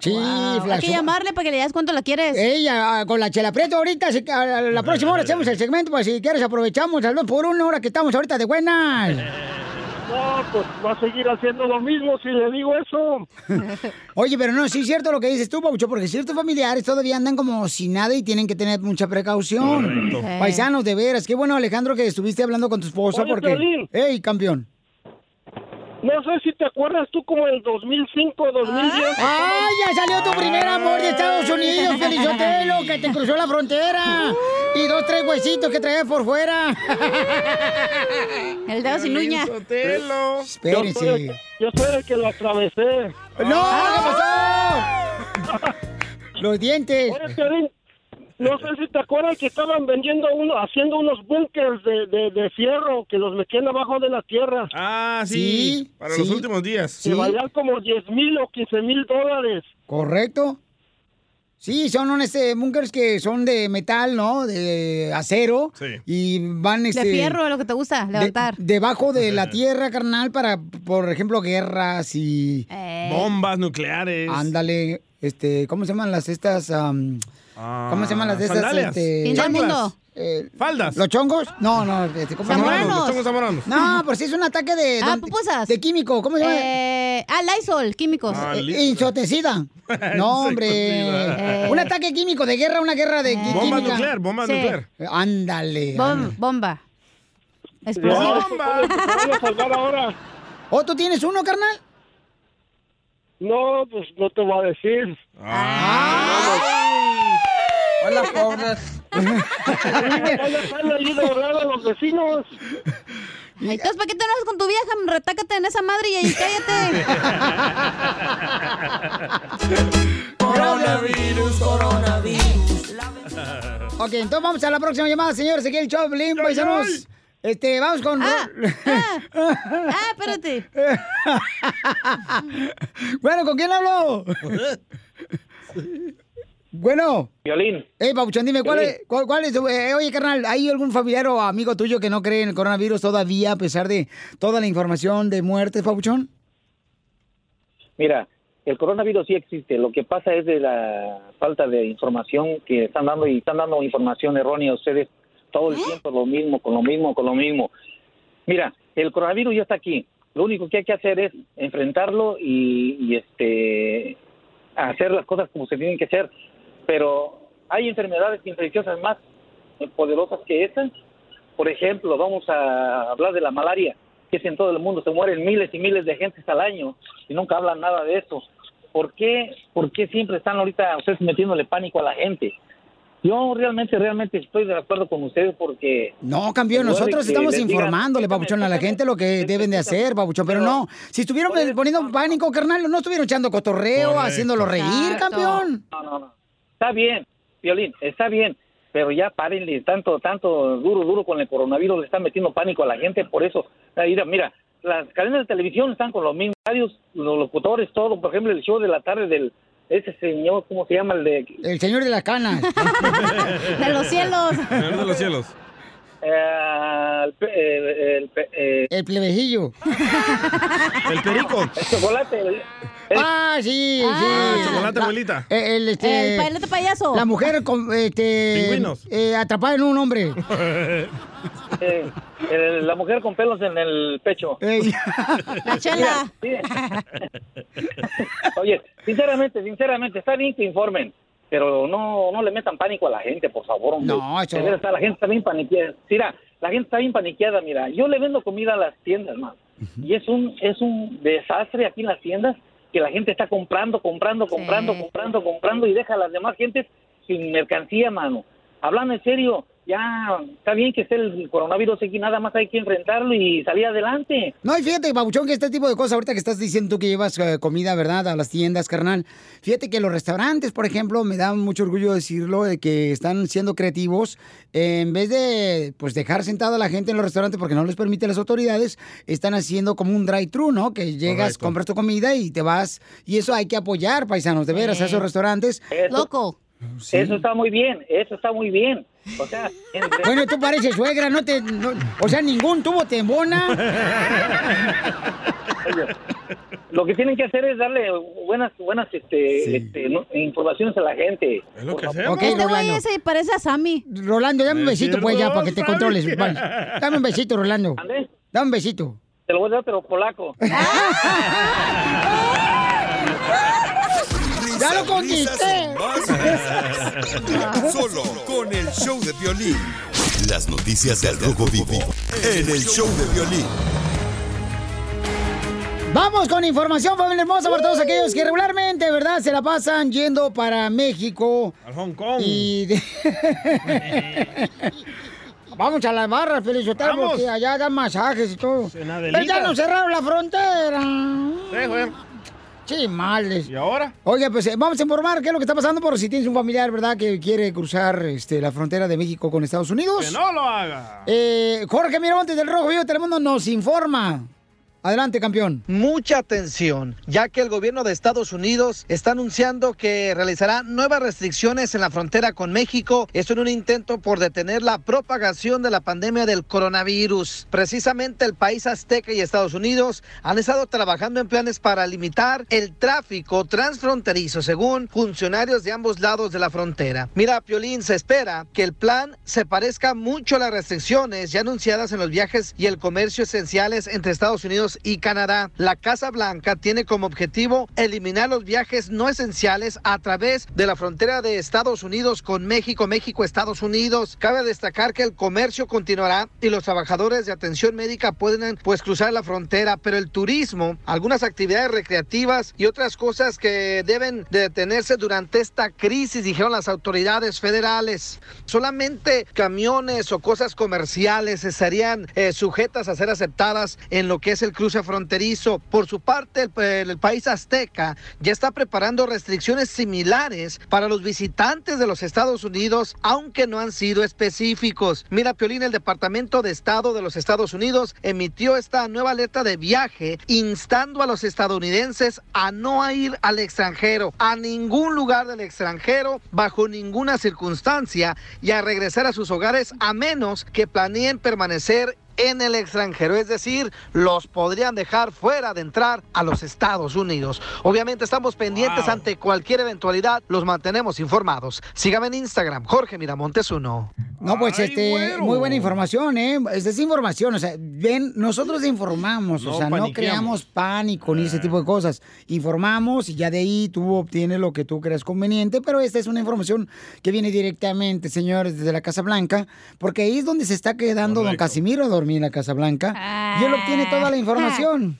Sí, Hay Flash. que llamarle para que le digas cuánto la quieres. Ella, ah, con la chela prieto ahorita, la, la próxima hora hacemos el segmento, pues si quieres aprovechamos al dos por una hora que estamos ahorita de buenas. No, pues va a seguir haciendo lo mismo si le digo eso. Oye, pero no, sí es cierto lo que dices tú, Paucho, porque ciertos familiares todavía andan como sin nada y tienen que tener mucha precaución. Correcto. Paisanos, de veras, qué bueno, Alejandro, que estuviste hablando con tu esposa, Oye, porque... Piolín. ¡Ey, campeón! No sé si te acuerdas tú como el 2005, 2010. ¡Ay, ya salió tu primer amor de Estados Unidos, Felizotelo, que te cruzó la frontera! Y dos, tres huesitos que traías por fuera. El dedo sin uña. Yo soy, el, Espérense. yo soy el que lo atravesé. ¡No! ¿Qué pasó? Los dientes. No sé si te acuerdas que estaban vendiendo uno, haciendo unos búnkers de, de, de fierro que los metían abajo de la tierra. Ah, sí. Sí, para sí. los últimos días. Que valían como 10 mil o 15 mil dólares. ¿Correcto? Sí, son un, este, bunkers que son de metal, ¿no? De acero. Sí. Y van, este... De fierro, lo que te gusta, de- levantar. debajo de la tierra, carnal, para, por ejemplo, guerras y... Eh. Bombas nucleares. Ándale, este, ¿cómo se llaman las estas? ¿Cómo se llaman las de estas? Sandalias. Este, Fin del Chanclas. mundo. eh, Faldas. ¿Los chongos? No, no, este, ¿cómo? Zamoranos. Los chongos zamoranos. No, por si es un ataque de... Ah, don- pupusas. De químico, ¿cómo se llama? Eh, ah, Lysol, químicos. Ah, Eh, listo. Insecticida. No, hombre. Eh. Un ataque químico de guerra, una guerra de Bomba química. nuclear, bomba Sí. nuclear. Eh, Ándale. Bom- bomba. Explosivo. ¿cómo te van a salvar ahora? ¿Oh, tú tienes uno, carnal? No, pues no te voy a decir. Hola, pobres. Vaya a estarle ahí de hablar a los vecinos. Entonces, ¿para qué te enojas con tu vieja? Retácate en esa madre y ahí cállate. Coronavirus, coronavirus. Ok, entonces vamos a la próxima llamada, señores. Aquí el Choplin, paisanos. Este, vamos con... Ah, ah, espérate. bueno, ¿con quién hablo? bueno. Violín. Ey, Pabuchón, dime, ¿cuál es, cuál, cuál es eh, oye, carnal, ¿hay algún familiar o amigo tuyo que no cree en el coronavirus todavía, a pesar de toda la información de muertes, Pabuchón? Mira, el coronavirus sí existe. Lo que pasa es de la falta de información que están dando y están dando información errónea a ustedes todo el tiempo lo mismo, con lo mismo, con lo mismo. Mira, el coronavirus ya está aquí. Lo único que hay que hacer es enfrentarlo y, y, este hacer las cosas como se tienen que hacer. Pero hay enfermedades infecciosas más eh, poderosas que estas. Por ejemplo, vamos a hablar de la malaria, que es en todo el mundo, se mueren miles y miles de gentes al año y nunca hablan nada de eso. ¿Por qué, por qué siempre están ahorita ustedes metiéndole pánico a la gente? Yo realmente, realmente estoy de acuerdo con ustedes porque... No, de nosotros estamos les digan- informándole, Pabuchón, a la gente lo que deben de hacer, Pabuchón, pero no. Si estuvieron poniendo pánico, carnal, no estuvieron echando cotorreo, haciéndolo reír, Exacto. campeón. No, no, no. Está bien, Violín, está bien, pero ya párenle tanto, tanto duro, duro con el coronavirus, le están metiendo pánico a la gente, por eso, mira, mira, las cadenas de televisión están con los mismos radios, los locutores, todo. Por ejemplo, el show de la tarde del ese señor, ¿cómo se llama? El de El señor de las canas. De los cielos. Señor de los cielos. Eh, el, eh, el pe- eh, El plebejillo. El perico. el chocolate. el- Ah, sí, Ah, sí. chocolate, La- abuelita. El, este, El payaso. La mujer con, este, Pingüinos. eh, atrapada en un hombre. eh, el- la mujer con pelos en el pecho. Ey. La chela. Oye, sinceramente, sinceramente, está bien que informen, pero no, no le metan pánico a la gente, por favor. hombre. No, eso- la gente está bien paniqueada. Mira, la gente está bien paniqueada, mira. Yo le vendo comida a las tiendas, más. Y es un, es un desastre aquí en las tiendas que la gente está comprando, comprando, comprando, comprando, comprando y deja a las demás gentes sin mercancía, mano. Hablando en serio, ya está bien que esté el coronavirus aquí, nada más hay que enfrentarlo y salir adelante. No, y fíjate, Babuchón, que este tipo de cosas, ahorita que estás diciendo tú que llevas eh, comida, ¿verdad?, a las tiendas, carnal. Fíjate que los restaurantes, por ejemplo, me da mucho orgullo decirlo, de que están siendo creativos. Eh, en vez de, pues, dejar sentada a la gente en los restaurantes porque no les permiten las autoridades, están haciendo como un drive-thru, ¿no? Que llegas, Correcto. compras tu comida y te vas. Y eso hay que apoyar, paisanos, de veras, a esos restaurantes. Eso- Eso está muy bien, eso está muy bien. O sea, en- Bueno, tú pareces suegra, no te... no- o sea, ningún tubo te embona. Oye, lo que tienen que hacer es darle buenas, buenas, este, este, no- informaciones a la gente. Es lo que Por hacemos. Ok, Este güey ese parece a Sammy. Rolando, dame un Es besito, pues, ya, para que te controles. Vale. Dame un besito, Rolando. ¿Ande? Dame un besito. Te lo voy a dar, pero polaco. ¡Ya lo conquisté! más. Solo con el show de violín. Las noticias del Rojo Vivo en el show de violín. Vamos con información, familia hermosa, para todos aquellos que regularmente, ¿verdad? Se la pasan yendo para México. Al Hong Kong. Y de- Vamos a las barras, Vamos. porque allá dan masajes y todo. Pero ya nos cerraron la frontera. Sí, güey. Sí, males. ¿Y ahora? Oye, pues eh, vamos a informar qué es lo que está pasando por si tienes un familiar, ¿verdad?, que quiere cruzar este, la frontera de México con Estados Unidos. Que no lo haga. Eh, Jorge Miramontes del Rojo Vivo Telemundo nos informa. Adelante, campeón. Mucha atención, ya que el gobierno de Estados Unidos está anunciando que realizará nuevas restricciones en la frontera con México. Esto en un intento por detener la propagación de la pandemia del coronavirus. Precisamente el país azteca y Estados Unidos han estado trabajando en planes para limitar el tráfico transfronterizo, según funcionarios de ambos lados de la frontera. Mira, Piolín, se espera que el plan se parezca mucho a las restricciones ya anunciadas en los viajes y el comercio esenciales entre Estados Unidos y Canadá. La Casa Blanca tiene como objetivo eliminar los viajes no esenciales a través de la frontera de Estados Unidos con México, México, Estados Unidos. Cabe destacar que el comercio continuará y los trabajadores de atención médica pueden pues cruzar la frontera, pero el turismo, algunas actividades recreativas y otras cosas que deben de detenerse durante esta crisis, dijeron las autoridades federales. Solamente camiones o cosas comerciales estarían eh, sujetas a ser aceptadas en lo que es el cruce fronterizo. Por su parte, el, país azteca ya está preparando restricciones similares para los visitantes de los Estados Unidos, aunque no han sido específicos. Mira, Piolín, el Departamento de Estado de los Estados Unidos emitió esta nueva alerta de viaje instando a los estadounidenses a no ir al extranjero, a ningún lugar del extranjero, bajo ninguna circunstancia y a regresar a sus hogares a menos que planeen permanecer en el extranjero, es decir, los podrían dejar fuera de entrar a los Estados Unidos. Obviamente estamos pendientes Wow. ante cualquier eventualidad, los mantenemos informados. Sígame en Instagram, Jorge Miramontes uno. No, pues Ay, este, güero. muy buena información, ¿eh? Es desinformación, o sea, ven, nosotros informamos, o No sea, no creamos pánico ni ese tipo de cosas. Informamos y ya de ahí tú obtienes lo que tú creas conveniente, pero esta es una información que viene directamente, señores, desde la Casa Blanca, porque ahí es donde se está quedando don. Casimiro a dormir en la Casa Blanca y él obtiene toda la información.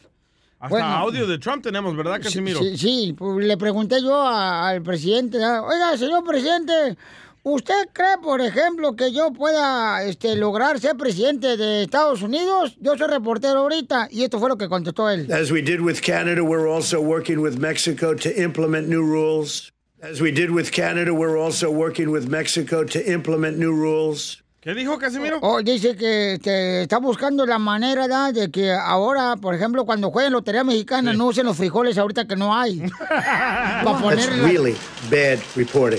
Hasta Bueno. audio de Trump tenemos, ¿verdad, Casimiro? Sí, sí, pues, le pregunté yo a- al presidente, ¿verdad? oiga, señor presidente, ¿usted cree, por ejemplo, que yo pueda este, lograr ser presidente de Estados Unidos? Yo soy reportero ahorita y esto fue lo que contestó él. As we did with Canada, we're also working with Mexico to implement new rules. As we did with Canada, we're also working with Mexico to implement new rules. ¿Qué dijo Casimiro? Oh, dice que, que está buscando la manera ¿da? de que ahora, por ejemplo, cuando jueguen Lotería Mexicana, no usen los frijoles ahorita que no hay. Para That's ponerle... really bad reporting.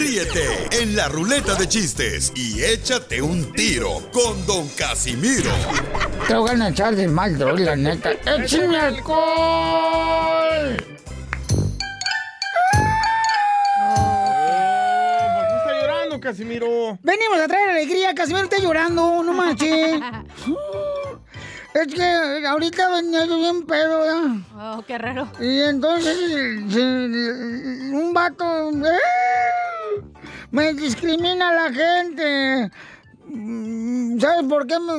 Ríete en la ruleta de chistes y échate un tiro con Don Casimiro. Te voy a echar de mal, droga, la neta. ¡Échame alcohol! ¿Por qué está llorando, Casimiro? Venimos a traer alegría, Casimiro está llorando, no manches. Es que ahorita venía yo bien pedo, ¿ya? Oh, qué raro. Y entonces un vato ¡eh! Me discrimina la gente. Mm, ¿Sabes por qué me,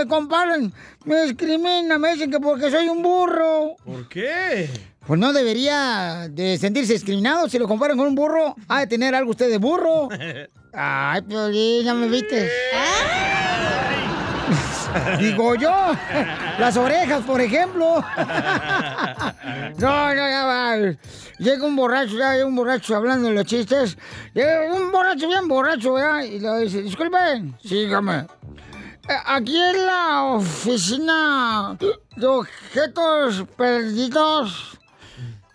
me comparan? Me discrimina, me dicen que porque soy un burro. ¿Por qué? Pues no debería de sentirse discriminado si lo comparan con un burro. Ha de tener algo usted de burro. Ay, Piolín, ya me viste. Digo yo. Las orejas, por ejemplo. No, no, ya va. Llega un borracho, ya hay un borracho hablando de los chistes. Llega un borracho bien borracho, ¿verdad? Y le dice, disculpe, sígame. Eh, Aquí en la oficina de objetos perdidos.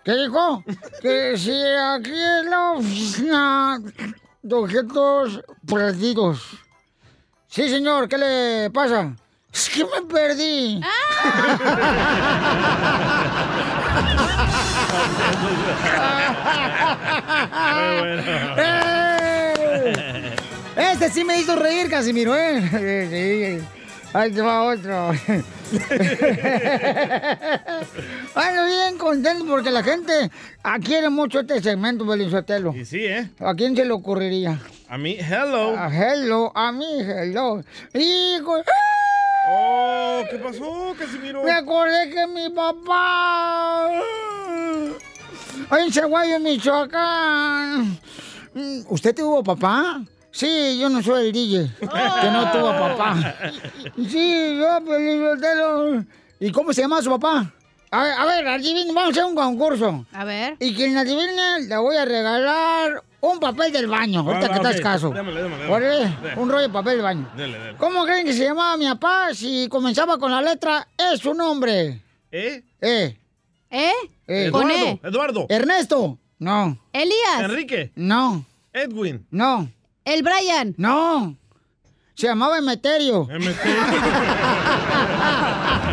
¿Qué dijo? Que si aquí en la oficina de objetos perdidos. Sí, señor, ¿qué le pasa? Es que me perdí. ¡Eh! Este sí me hizo reír, Casimiro, ¿eh? Sí. Ahí te va otro. Bueno, bien contento porque la gente quiere mucho este segmento, Belinzotelo. Y sí, ¿eh? ¿A quién se le ocurriría? A mí, hello. A hello, a mí, hello. Hijo. Oh, ¿qué pasó, Casimiro? Me acordé que mi papá. Ay, en Chihuahua, Michoacán. ¿Usted tuvo papá? Sí, yo no soy el DJ, que no tuvo papá. Sí, yo, Pelizotelo. ¿Y cómo se llama su papá? A ver, a ver, adivinen, vamos a hacer un concurso. A ver. Y quien adivine, le voy a regalar un papel del baño, ahorita Ah, que está ok. escaso. Démosle, démosle, un rollo de papel del baño. Dele, dele. ¿Cómo creen que se llamaba mi papá si comenzaba con la letra E su nombre? ¿Eh? E. ¿Eh? Eh. Con Eduardo, E. Eduardo. Ernesto. No. Elías. Enrique. No. Edwin. No. El Brian. No. Se llamaba Emeterio. ¿Qué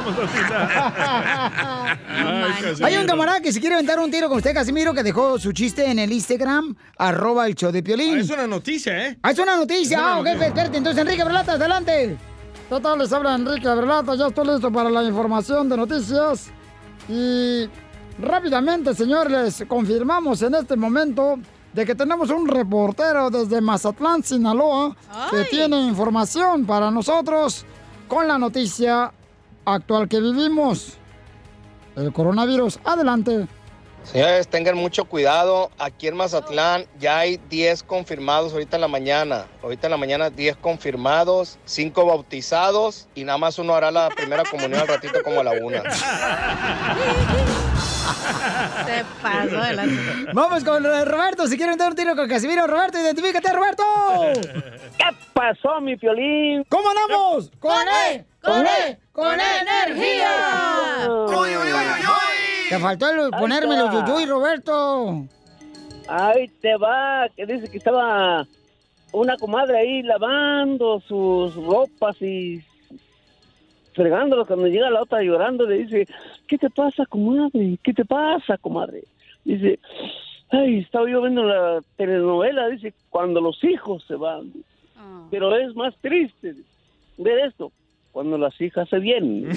Ay. Hay un camarada que se quiere aventar un tiro con usted, Casimiro, que dejó su chiste en el Instagram, arroba el show de Piolín. Ah, Es una noticia, ¿eh? Ah, es una noticia. Es una ah, ok, espérate. Entonces, Enrique Berlata, adelante. Total, les habla Enrique Berlata. Ya estoy listo para la información de noticias. Y rápidamente, señor, les confirmamos en este momento de que tenemos un reportero desde Mazatlán, Sinaloa, que Ay. tiene información para nosotros con la noticia actual que vivimos. El coronavirus. Adelante. Señores, tengan mucho cuidado. Aquí en Mazatlán ya hay 10 confirmados ahorita en la mañana. Ahorita en la mañana 10 confirmados, 5 bautizados y nada más uno hará la primera comunión al ratito como a la una. Se pasó de la... Vamos con Roberto. Si quieren dar un tiro con Casimiro, Roberto, identifícate, Roberto. ¿Qué pasó, mi piolín? ¿Cómo andamos? ¡Con E! ¡Con E! ¡Con energía! ¡Uy, uy, uy, uy! Te faltó el ponerme los yuyuy, Roberto. Ahí te va, que dice que estaba una comadre ahí lavando sus ropas y fregándolo cuando llega la otra llorando le dice, ¿qué te pasa, comadre? ¿Qué te pasa, comadre? Dice, ay, estaba yo viendo la telenovela, dice, cuando los hijos se van. Pero es más triste ver esto, cuando las hijas se vienen.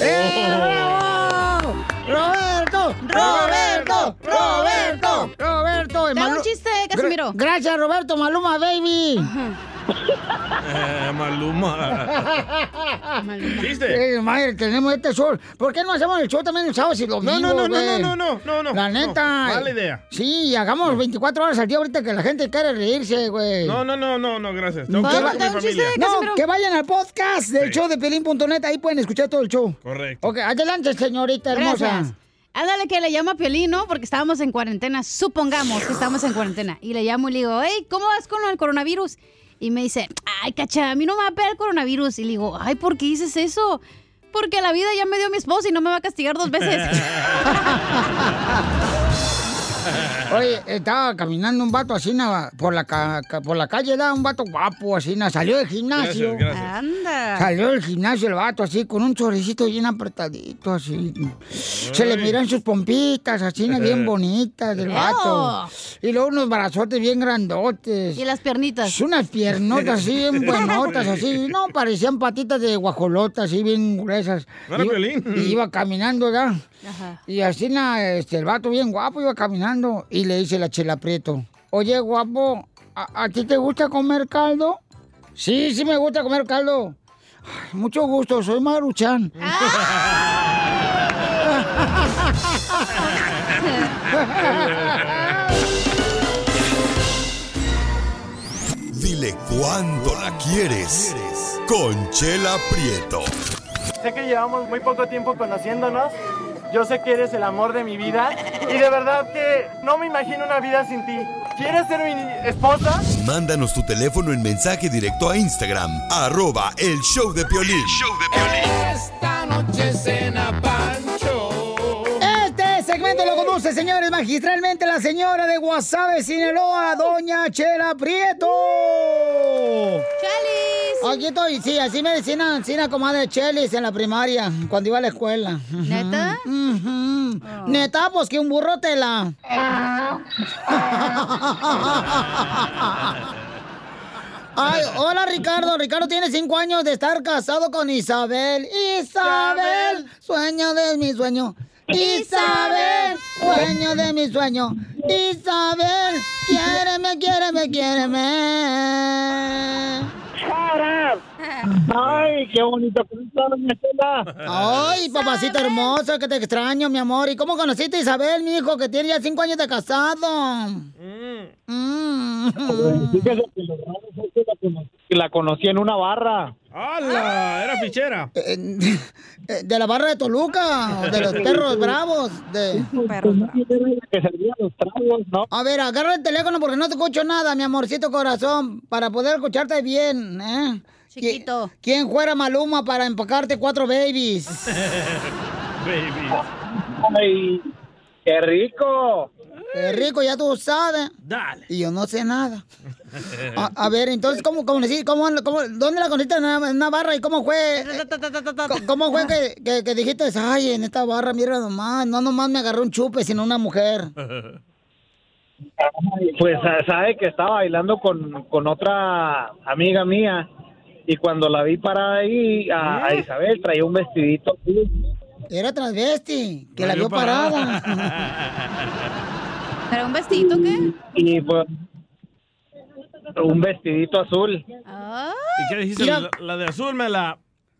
¡Eh, bravo! ¡Roberto! ¡Roberto! ¡Roberto! ¡Roberto! Hago un chiste, Casimiro. Gra- Gracias, Roberto Maluma, baby. Eh, Maluma. ¿Chiste? Eh, madre, tenemos este show. ¿Por qué no hacemos el show también el sábado y los No, no, no, no, no, no, no, no, La no. neta. Mala idea. Sí, hagamos 24 horas al día ahorita que la gente quiere reírse, güey. No, no, no, no, no, gracias. Tengo Que con mi familia. No, que vayan al podcast del Sí. show de pelín.net, ahí pueden escuchar todo el show. Correcto. Ok, adelante, señorita hermosa. Gracias. Ándale que le llamo a Piolín, ¿no? Porque estábamos en cuarentena. Supongamos que estamos en cuarentena. Y le llamo y le digo, hey, ¿cómo vas con el coronavirus? Y me dice, ay, cacha, a mí no me va a pegar el coronavirus. Y le digo, ay, ¿por qué dices eso? Porque la vida ya me dio mi esposo y no me va a castigar dos veces. Oye, estaba caminando un vato así na, por la ca- ca- por la calle, da un vato guapo así, na, salió del gimnasio. Gracias, gracias. Anda. Salió del gimnasio el vato así, con un choricito bien apretadito así. Se le miran sus pompitas así, na, bien bonitas del vato. Y luego unos brazotes bien grandotes. Y las piernitas. Unas piernotas así, bien buenotas así. No, parecían patitas de guajolota así, bien gruesas. No Iba- y iba caminando. Ajá. Y así, na, este, el vato bien guapo iba caminando y le dice la chela Prieto, oye, guapo, ¿a, a ti te gusta comer caldo? Sí, sí me gusta comer caldo. "Ay, mucho gusto, soy Maruchan. Dile cuándo la quieres. Conchela Prieto. Sé que llevamos muy poco tiempo conociéndonos. Yo sé que eres el amor de mi vida. Y de verdad que no me imagino una vida sin ti. ¿Quieres ser mi esposa? Mándanos tu teléfono en mensaje directo a Instagram, arroba el show de Piolín. Esta noche cena Pancho. Este segmento lo conduce, señores, magistralmente la señora de Guasave, Sinaloa, doña Chela Prieto. ¡Chelis! Aquí estoy, sí, así me decían, la comadre Chelis en la primaria, cuando iba a la escuela. ¿Neta? Ujú. Neta, pues que un burro tela. Ay, hola Ricardo. Ricardo tiene cinco años de estar casado con Isabel. Isabel, sueño de mi sueño. Isabel, sueño de mi sueño. Isabel, quiéreme, quiéreme, quiéreme. Ay, qué bonito. Ay, papacita hermosa, que te extraño, mi amor. ¿Y cómo conociste a Isabel, mi hijo, que tiene ya cinco años de casado? Mm. Fíjese que lo raro es que la conocí, que la conocí en una barra. ¡Hala! Era fichera. Eh, ¿De la barra de Toluca? ¿O de los perros bravos? De... A ver, agarra el teléfono porque no te escucho nada, mi amorcito corazón, para poder escucharte bien, ¿eh? Chiquito. ¿Quién fuera Maluma para empacarte cuatro babies? Baby. Ay, qué rico. Qué rico, ya tú sabes. Dale. Y yo no sé nada. A, a ver, entonces, ¿cómo, cómo, decir- cómo, cómo- dónde la conociste en una, barra y cómo fue? ¿Cómo- ¿Cómo fue que, que- que dijiste, ay, en esta barra, mira nomás, no nomás me agarró un chupe, sino una mujer? Pues sa- sabe que estaba bailando con, con otra amiga mía y cuando la vi parada ahí, a, a Isabel traía un vestidito. Era transvesti, que la vio vio parada. ¿Era un vestidito qué? y pues un vestidito azul. ¿Y qué dijiste? La, la de azul me la...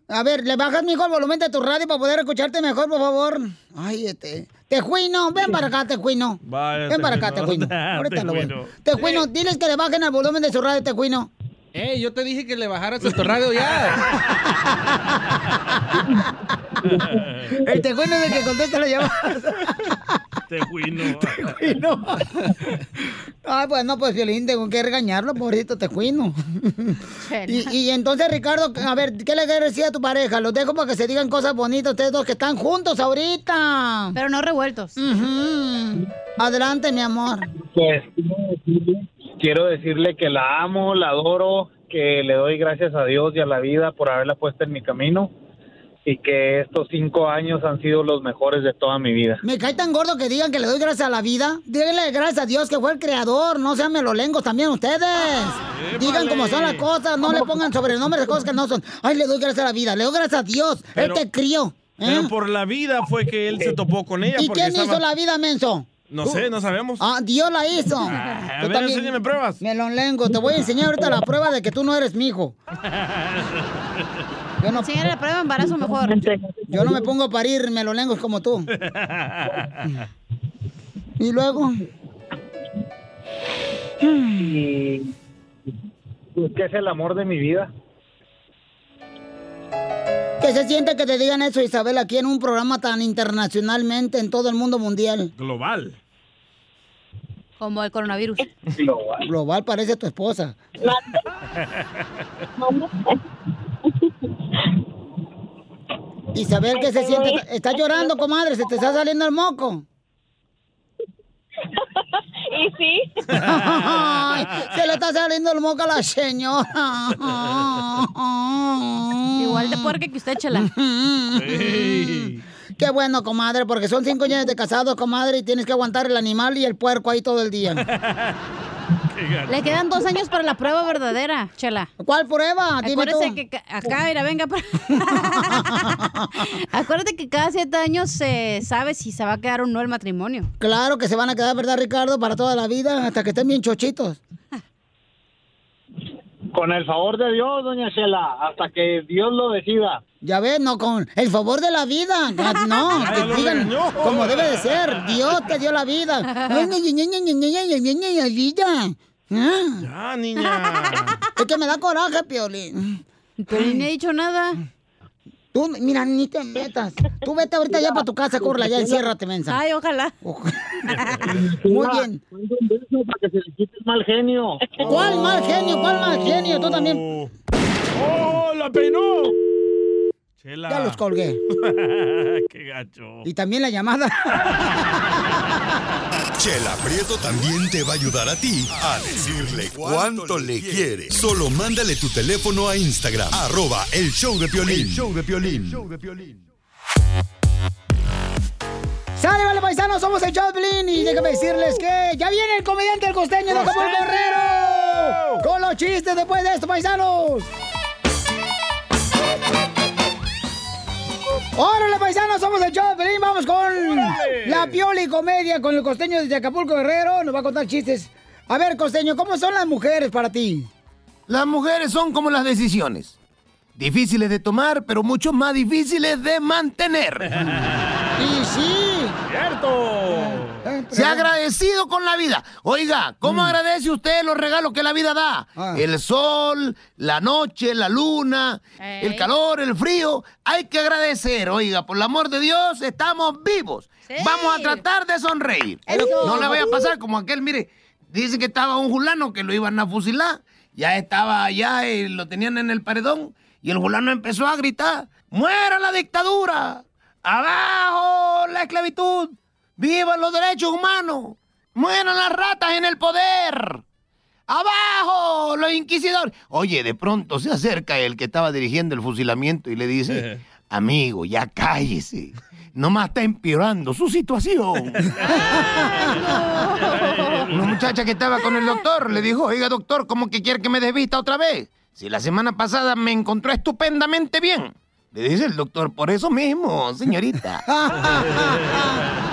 A ver, ¿le bajas, mijo, el volumen de tu radio para poder escucharte mejor, por favor? Ay, este... Tejuino, ven para acá, Tejuino. Vaya, Ven para acá, Tejuino. Ahorita lo Tejuino. Tejuino, diles que le bajen el volumen de su radio, Tejuino. Eh, yo te dije que le bajaras a tu radio ya. El Tejuino es el que contesta la llamada. Tejuino. Tejuino. Ay, pues no, pues Violín, tengo que regañarlo, pobrecito Tejuino. y, y entonces, Ricardo, a ver, ¿qué le quieres decir a tu pareja? Los dejo para que se digan cosas bonitas ustedes dos que están juntos ahorita. Pero no revueltos. Adelante, mi amor. Pues quiero decirle que la amo, la adoro, que le doy gracias a Dios y a la vida por haberla puesto en mi camino y que estos cinco años han sido los mejores de toda mi vida. Me cae tan gordo que digan que le doy gracias a la vida. Díganle gracias a Dios que fue el creador. No sean melolengos también ustedes. Digan cómo son las cosas. No le pongan sobrenombres de cosas que no son. Ay, le doy gracias a la vida. Le doy gracias a Dios. Pero- Él te crió. ¿eh? Pero por la vida fue que él se topó con ella. ¿Y quién estaba- hizo la vida, menso? No sé, no sabemos. Ah, Dios la hizo. a Tú ver, enséñame pruebas. Melonlengo, te voy a enseñar ahorita la prueba de que tú no eres mi hijo. Yo no, Enséñale la prueba de embarazo mejor. Yo no me pongo a parir melonlengos como tú. Y luego, Y que es el amor de mi vida. ¿qué se siente que te digan eso, Isabel, aquí en un programa tan internacionalmente en todo el mundo mundial? Global. Como el coronavirus. Global parece tu esposa. Isabel, ¿qué se siente? ¿Estás llorando, comadre? ¿Se te está saliendo el moco? ¿Y sí? Ay, se le está saliendo el moco a la señora. Igual de puerca que usted, chela. Qué bueno, comadre, porque son cinco años de casados, comadre, y tienes que aguantar el animal y el puerco ahí todo el día. Le quedan dos años para la prueba verdadera, chela. ¿Cuál prueba? Dime Acuérdate tú. que acá, mira, venga. pa- Acuérdate que cada siete años se sabe si se va a quedar o no el matrimonio. Claro que se van a quedar, ¿verdad, Ricardo? Para toda la vida, hasta que estén bien chochitos. Con el favor de Dios, doña Chela, hasta que Dios lo decida. Ya ves, no, con el favor de la vida. No, que digan como debe de ser. Dios te dio la vida. Ya, niña. Es que me da coraje, Piolín. Piolín, no he dicho nada. Tú, mira, ni te metas. Tú vete ahorita ya para tu casa, corla, ya enciérrate, mensa. Ay, ojalá. Muy bien. Para que se le quite el mal genio. ¿Cuál mal genio? ¿Cuál mal genio? Tú también. ¡Oh, la peinó! Chela. Ya los colgué. Qué gacho. Y también la llamada. Chela Prieto también te va a ayudar a ti a decirle cuánto le quiere. Solo mándale tu teléfono a Instagram, arroba el show de Piolín. El show de Piolín. ¡Sale, vale, paisanos! Somos el Choplin y déjame decirles que ya viene el comediante el costeño de Acapulco. Guerrero con los chistes después de esto, paisanos. ¡Órale, paisanos! Somos el Choplin. Vamos con ¡Órale! la pioli comedia con el costeño de Acapulco Guerrero. Nos va a contar chistes. A ver, costeño, ¿cómo son las mujeres para ti? Las mujeres son como las decisiones. Difíciles de tomar, pero mucho más difíciles de mantener. Y sí. ¡Cierto! Se ha agradecido con la vida. Oiga, ¿cómo agradece usted los regalos que la vida da? El sol, la noche, la luna, el calor, el frío. Hay que agradecer. Oiga, por el amor de Dios, estamos vivos. Vamos a tratar de sonreír. Eso. No le vaya a pasar como aquel, mire, dice que estaba un fulano que lo iban a fusilar. Ya estaba allá y lo tenían en el paredón. Y el fulano empezó a gritar, ¡muera la dictadura! ¡Abajo la esclavitud! ¡Vivan los derechos humanos! ¡Mueran las ratas en el poder! ¡Abajo los inquisidores! Oye, de pronto se acerca el que estaba dirigiendo el fusilamiento y le dice, amigo, ya cállese. Nomás está empeorando su situación. Una muchacha que estaba con el doctor le dijo, oiga doctor, ¿cómo que quiere que me desvista otra vez? Si la semana pasada me encontró estupendamente bien. Le dice el doctor, por eso mismo, señorita.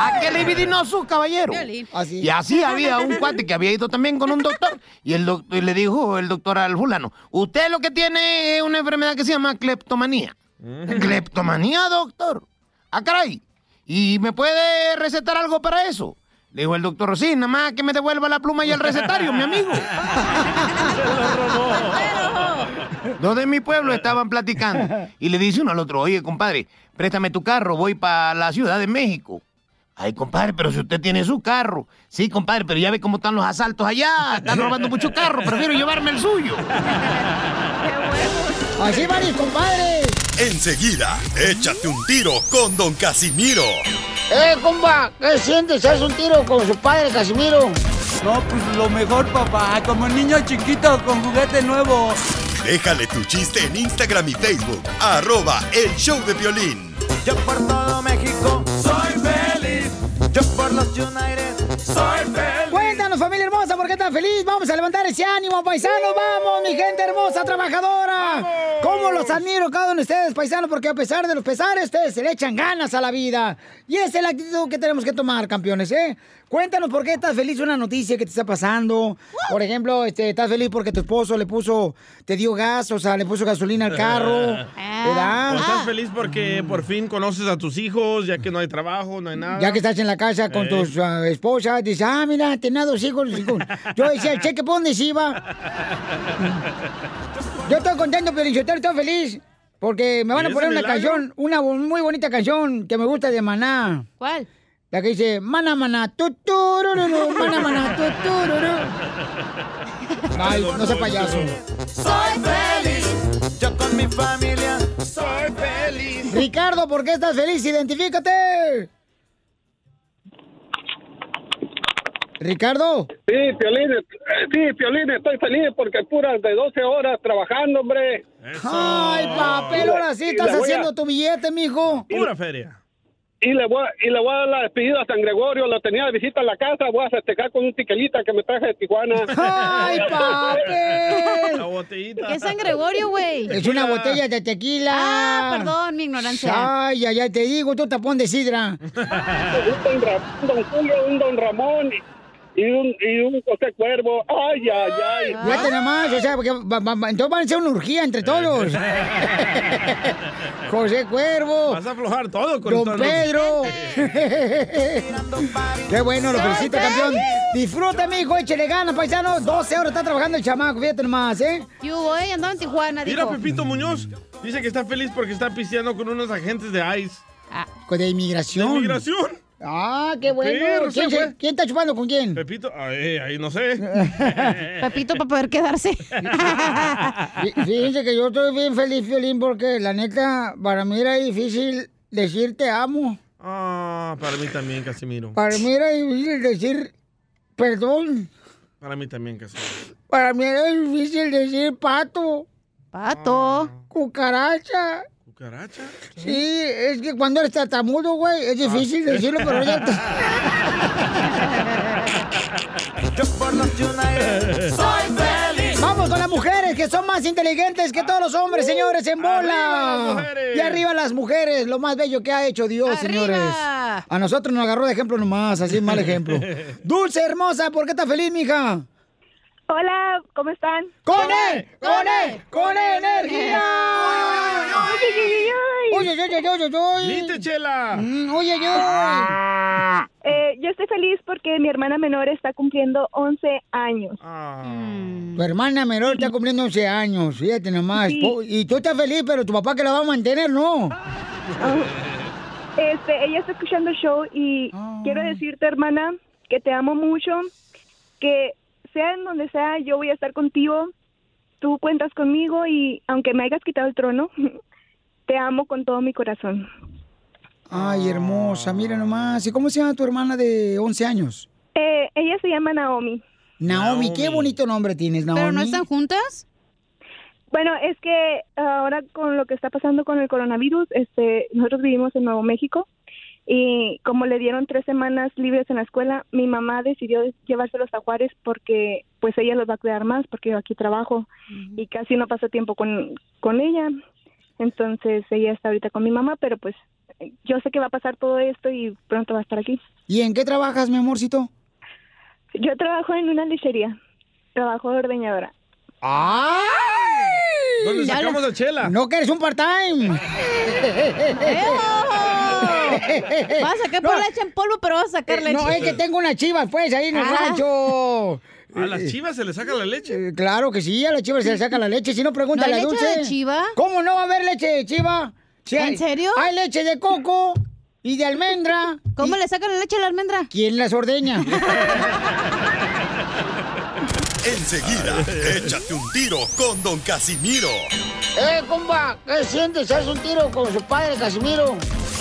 ¿A qué libidinoso, caballero? Y así había un cuate que había ido también con un doctor. Y, el doc- y le dijo el doctor al fulano, usted lo que tiene es una enfermedad que se llama cleptomanía. ¿Cleptomanía, doctor? Ah, caray. ¿Y me puede recetar algo para eso? Le dijo el doctor, sí, nada más que me devuelva la pluma y el recetario, mi amigo. Los de mi pueblo estaban platicando. Y le dice uno al otro, oye, compadre, préstame tu carro, voy para la Ciudad de México. Ay, compadre, pero si usted tiene su carro. Sí, compadre, pero ya ve cómo están los asaltos allá. Están robando mucho carro, prefiero llevarme el suyo. Así van mis compadres. Enseguida, échate un tiro con Don Casimiro. ¡Eh, compa! ¿Qué sientes? ¿Haz un tiro con su padre, Casimiro? No, pues lo mejor, papá. Como niño chiquito con juguete nuevo. Déjale tu chiste en Instagram y Facebook, arroba el show de violín. Yo por todo México por los United soy feliz. Cuéntanos, familia hermosa, ¿por qué está feliz? Vamos a levantar ese ánimo, paisanos. Vamos, mi gente hermosa, trabajadora. ¿Cómo los admiro cada uno de ustedes, paisanos? Porque a pesar de los pesares, ustedes se le echan ganas a la vida. Y esa es la actitud que tenemos que tomar, campeones, ¿eh? Cuéntanos por qué estás feliz una noticia que te está pasando. Por ejemplo, este, estás feliz porque tu esposo le puso, te dio gas, o sea, le puso gasolina al carro. ¿Verdad? O estás feliz porque por fin conoces a tus hijos, ya que no hay trabajo, no hay nada. Ya que estás en la casa con Eh. tus ah, esposas, dices, ah, mira, tenía dos hijos. hijos. Yo decía, el cheque, ¿por dónde se iba? Yo estoy contento, pero yo estoy feliz. Porque me van a ¿Y ese poner una milagro? canción, una muy bonita canción que me gusta de Maná. ¿Cuál? La que dice, mana, mana, tu, turururu, mana, mana, tu. Ay, no sea payaso. Soy feliz, yo con mi familia soy feliz. Ricardo, ¿por qué estás feliz? Identifícate. Ricardo. Sí, Piolín, eh, sí, Piolín, estoy feliz porque puras de 12 horas trabajando, hombre. Ay, papel, ahora sí estás a- haciendo tu billete, mijo. Pura feria. Y le voy a, y le voy a dar la despedida a San Gregorio, lo tenía de visita en la casa, voy a festejar con un tiquelita que me traje de Tijuana. ¡Ay! La botellita. ¿Qué es San Gregorio, güey? Es una botella de tequila. Ah, perdón, mi ignorancia. Ay, ay, ay, te digo, tú tapón de sidra. un, don Ra- un don Julio, un don Ramón y, un, y un José Cuervo. Ay, ay, ay. Fíjate nomás, o sea, porque va- va- va- entonces van a ser una urgía entre todos. José Cuervo. Vas a aflojar todo con Don todos Pedro. Qué bueno, lo felicito, campeón. Disfruta, mijo, échale ganas, paisano. 12 horas está trabajando el chamaco, fíjate nomás, ¿eh? Yo voy, andaba en Tijuana, Mira, dijo. Pepito Muñoz dice que está feliz porque está pisteando con unos agentes de ICE. De inmigración. ¿De inmigración? Ah, qué bueno. ¿Quién, se- está chupando con quién? Pepito, ay, ahí no sé. Pepito para poder quedarse. Fí- Fíjense que yo estoy bien feliz, Violín, porque la neta, para mí era difícil decir te amo. Ah, para mí también, Casimiro. Para mí era difícil decir perdón. Para mí también, Casimiro. Para mí era difícil decir pato. Pato. Cucaracha. ¿Cucaracha? Sí, es que cuando eres tartamudo, güey, es difícil decirlo, pero ya te... Yo por los United soy feliz. Vamos con las mujeres que son más inteligentes que todos los hombres, señores, en bola. las! Y arriba las mujeres, lo más bello que ha hecho Dios, señores. A nosotros nos agarró de ejemplo nomás, así mal ejemplo. Dulce, hermosa, ¿por qué estás feliz, mija? Hola, ¿cómo están? ¡Con él! ¡Con él! ¡Con energía! ¡Oye, oye, oye, oye, oye! ¡Grite, Chela! Mm, ¡Oye, oye! Eh, yo estoy feliz porque mi hermana menor está cumpliendo 11 años. Tu hermana menor está cumpliendo 11 años, fíjate nomás. Y tú estás feliz, pero tu papá que la va a mantener, ¿no? Este, ella está escuchando el show y quiero decirte, hermana, que te amo mucho, que sea en donde sea, yo voy a estar contigo. Tú cuentas conmigo y aunque me hayas quitado el trono, te amo con todo mi corazón. Ay, hermosa, mira nomás. ¿Y cómo se llama tu hermana de 11 años? Eh, ella se llama Naomi. Naomi, qué bonito nombre tienes, Naomi. ¿Pero no están juntas? Bueno, es que ahora con lo que está pasando con el coronavirus, este, nosotros vivimos en Nuevo México y como le dieron tres semanas libres en la escuela, mi mamá decidió llevárselos a Juárez porque pues ella los va a cuidar más porque yo aquí trabajo y casi no paso tiempo con, con ella. Entonces ella está ahorita con mi mamá, pero pues yo sé que va a pasar todo esto y pronto va a estar aquí. ¿Y en qué trabajas, mi amorcito? Yo trabajo en una lechería, trabajo de ordeñadora. ¡Ay! ¿Dónde sacamos a Chela? No, que eres un part-time. Vas a sacar por leche en polvo, pero vas a sacar leche. No, es que tengo unas chivas, pues, ahí en el Ah. rancho. ¿A las chivas se le saca la leche? Eh, Claro que sí, a las chivas se le saca la leche. Si no, pregúntale ¿No hay a leche Dulce. de chiva? ¿Cómo no va a haber leche de chiva? ¿En hay- serio? Hay leche de coco y de almendra. ¿Cómo le sacan la leche a la almendra? ¿Quién las ordeña? Enseguida, échate un tiro con Don Casimiro. ¡Eh, compa! ¿Qué sientes? ¿Haz un tiro con su padre, Casimiro?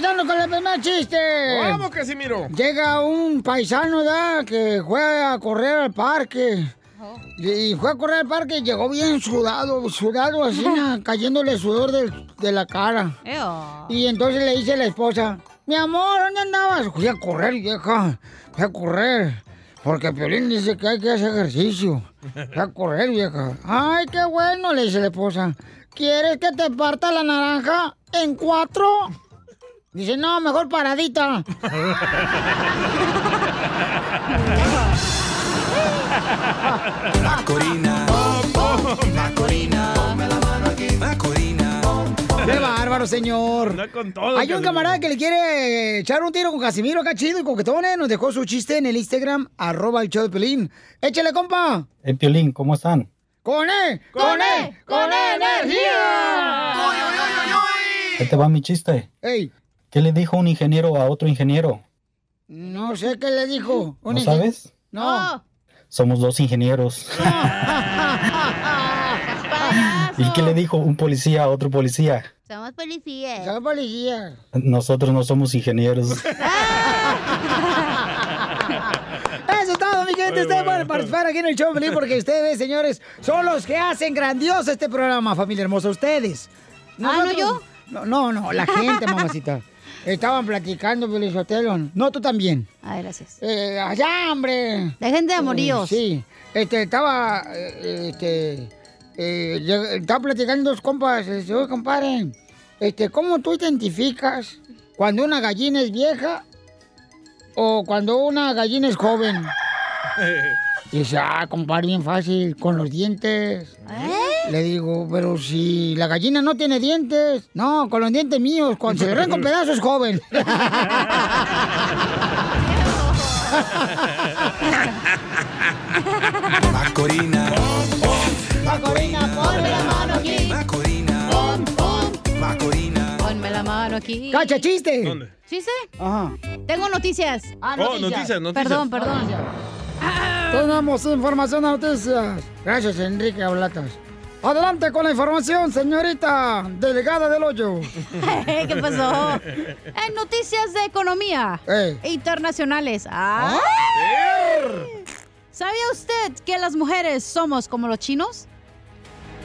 Paisanos, con el primer chiste. ¡Vamos, Casimiro! Llega un paisano, ¿da? Que fue a correr al parque. Y fue a correr al parque y llegó bien sudado, sudado así, na, cayéndole sudor del- de, la cara. Y entonces le dice a la esposa, mi amor, ¿dónde andabas? Fui a correr, vieja, fui a correr. Porque Piolín dice que hay que hacer ejercicio. Fui a correr, vieja. Ay, qué bueno, le dice la esposa. ¿Quieres que te parta la naranja en cuatro? Dice, no, mejor paradita. Macorina. Macorina. Ponme la mano aquí. Macorina. ¡Qué bárbaro, señor! con todo, Hay un camarada que le quiere echar un tiro con Casimiro acá chido y coquetón, ¿eh? Nos dejó su chiste en el Instagram, arroba el show de. ¡Échale, compa! Eh, Piolín, ¿cómo están? ¡Con E! ¡Con E! ¡Con E energía! Ahí te va mi chiste. ¡Ey! ¿Qué le dijo un ingeniero a otro ingeniero? No sé qué le dijo. Un ¿No ingen- sabes? No. Somos dos ingenieros. ¿Y qué le dijo un policía a otro policía? Somos policías. Somos policías. Nosotros no somos ingenieros. Eso es todo, mi gente. Ustedes pueden participar aquí en el show, porque ustedes, señores, son los que hacen grandioso este programa, familia hermosa. Ustedes. Ah, ¿no yo? No, no, no, la gente, mamacita. Estaban platicando, Pelín Sotelo. No, tú también. Ay, gracias. Eh, allá, hombre. La gente de amoríos. Eh, sí. Este, estaba, eh, este, eh, estaba platicando dos compas. Este, oye, compadre, este, ¿cómo tú identificas cuando una gallina es vieja o cuando una gallina es joven? Dice, ah, compadre, bien fácil, con los dientes. Le digo, pero si la gallina no tiene dientes. No, con los dientes míos, cuando se le arranca un pedazo es joven. Macorina. Macorina, ponme la mano aquí. Macorina. Pon, pon. Macorina. Ponme la mano aquí. ¡Cacha, chiste! ¿Dónde? ¿Chiste? Ajá. Tengo noticias. Ah, Oh, noticias, noticias. Perdón, perdón. Tenemos información de noticias. Gracias, Enrique Ablatas. Adelante con la información, señorita delegada del hoyo. ¿Qué pasó? En noticias de economía internacionales. ¡Ay! ¿Sabía usted que las mujeres somos como los chinos?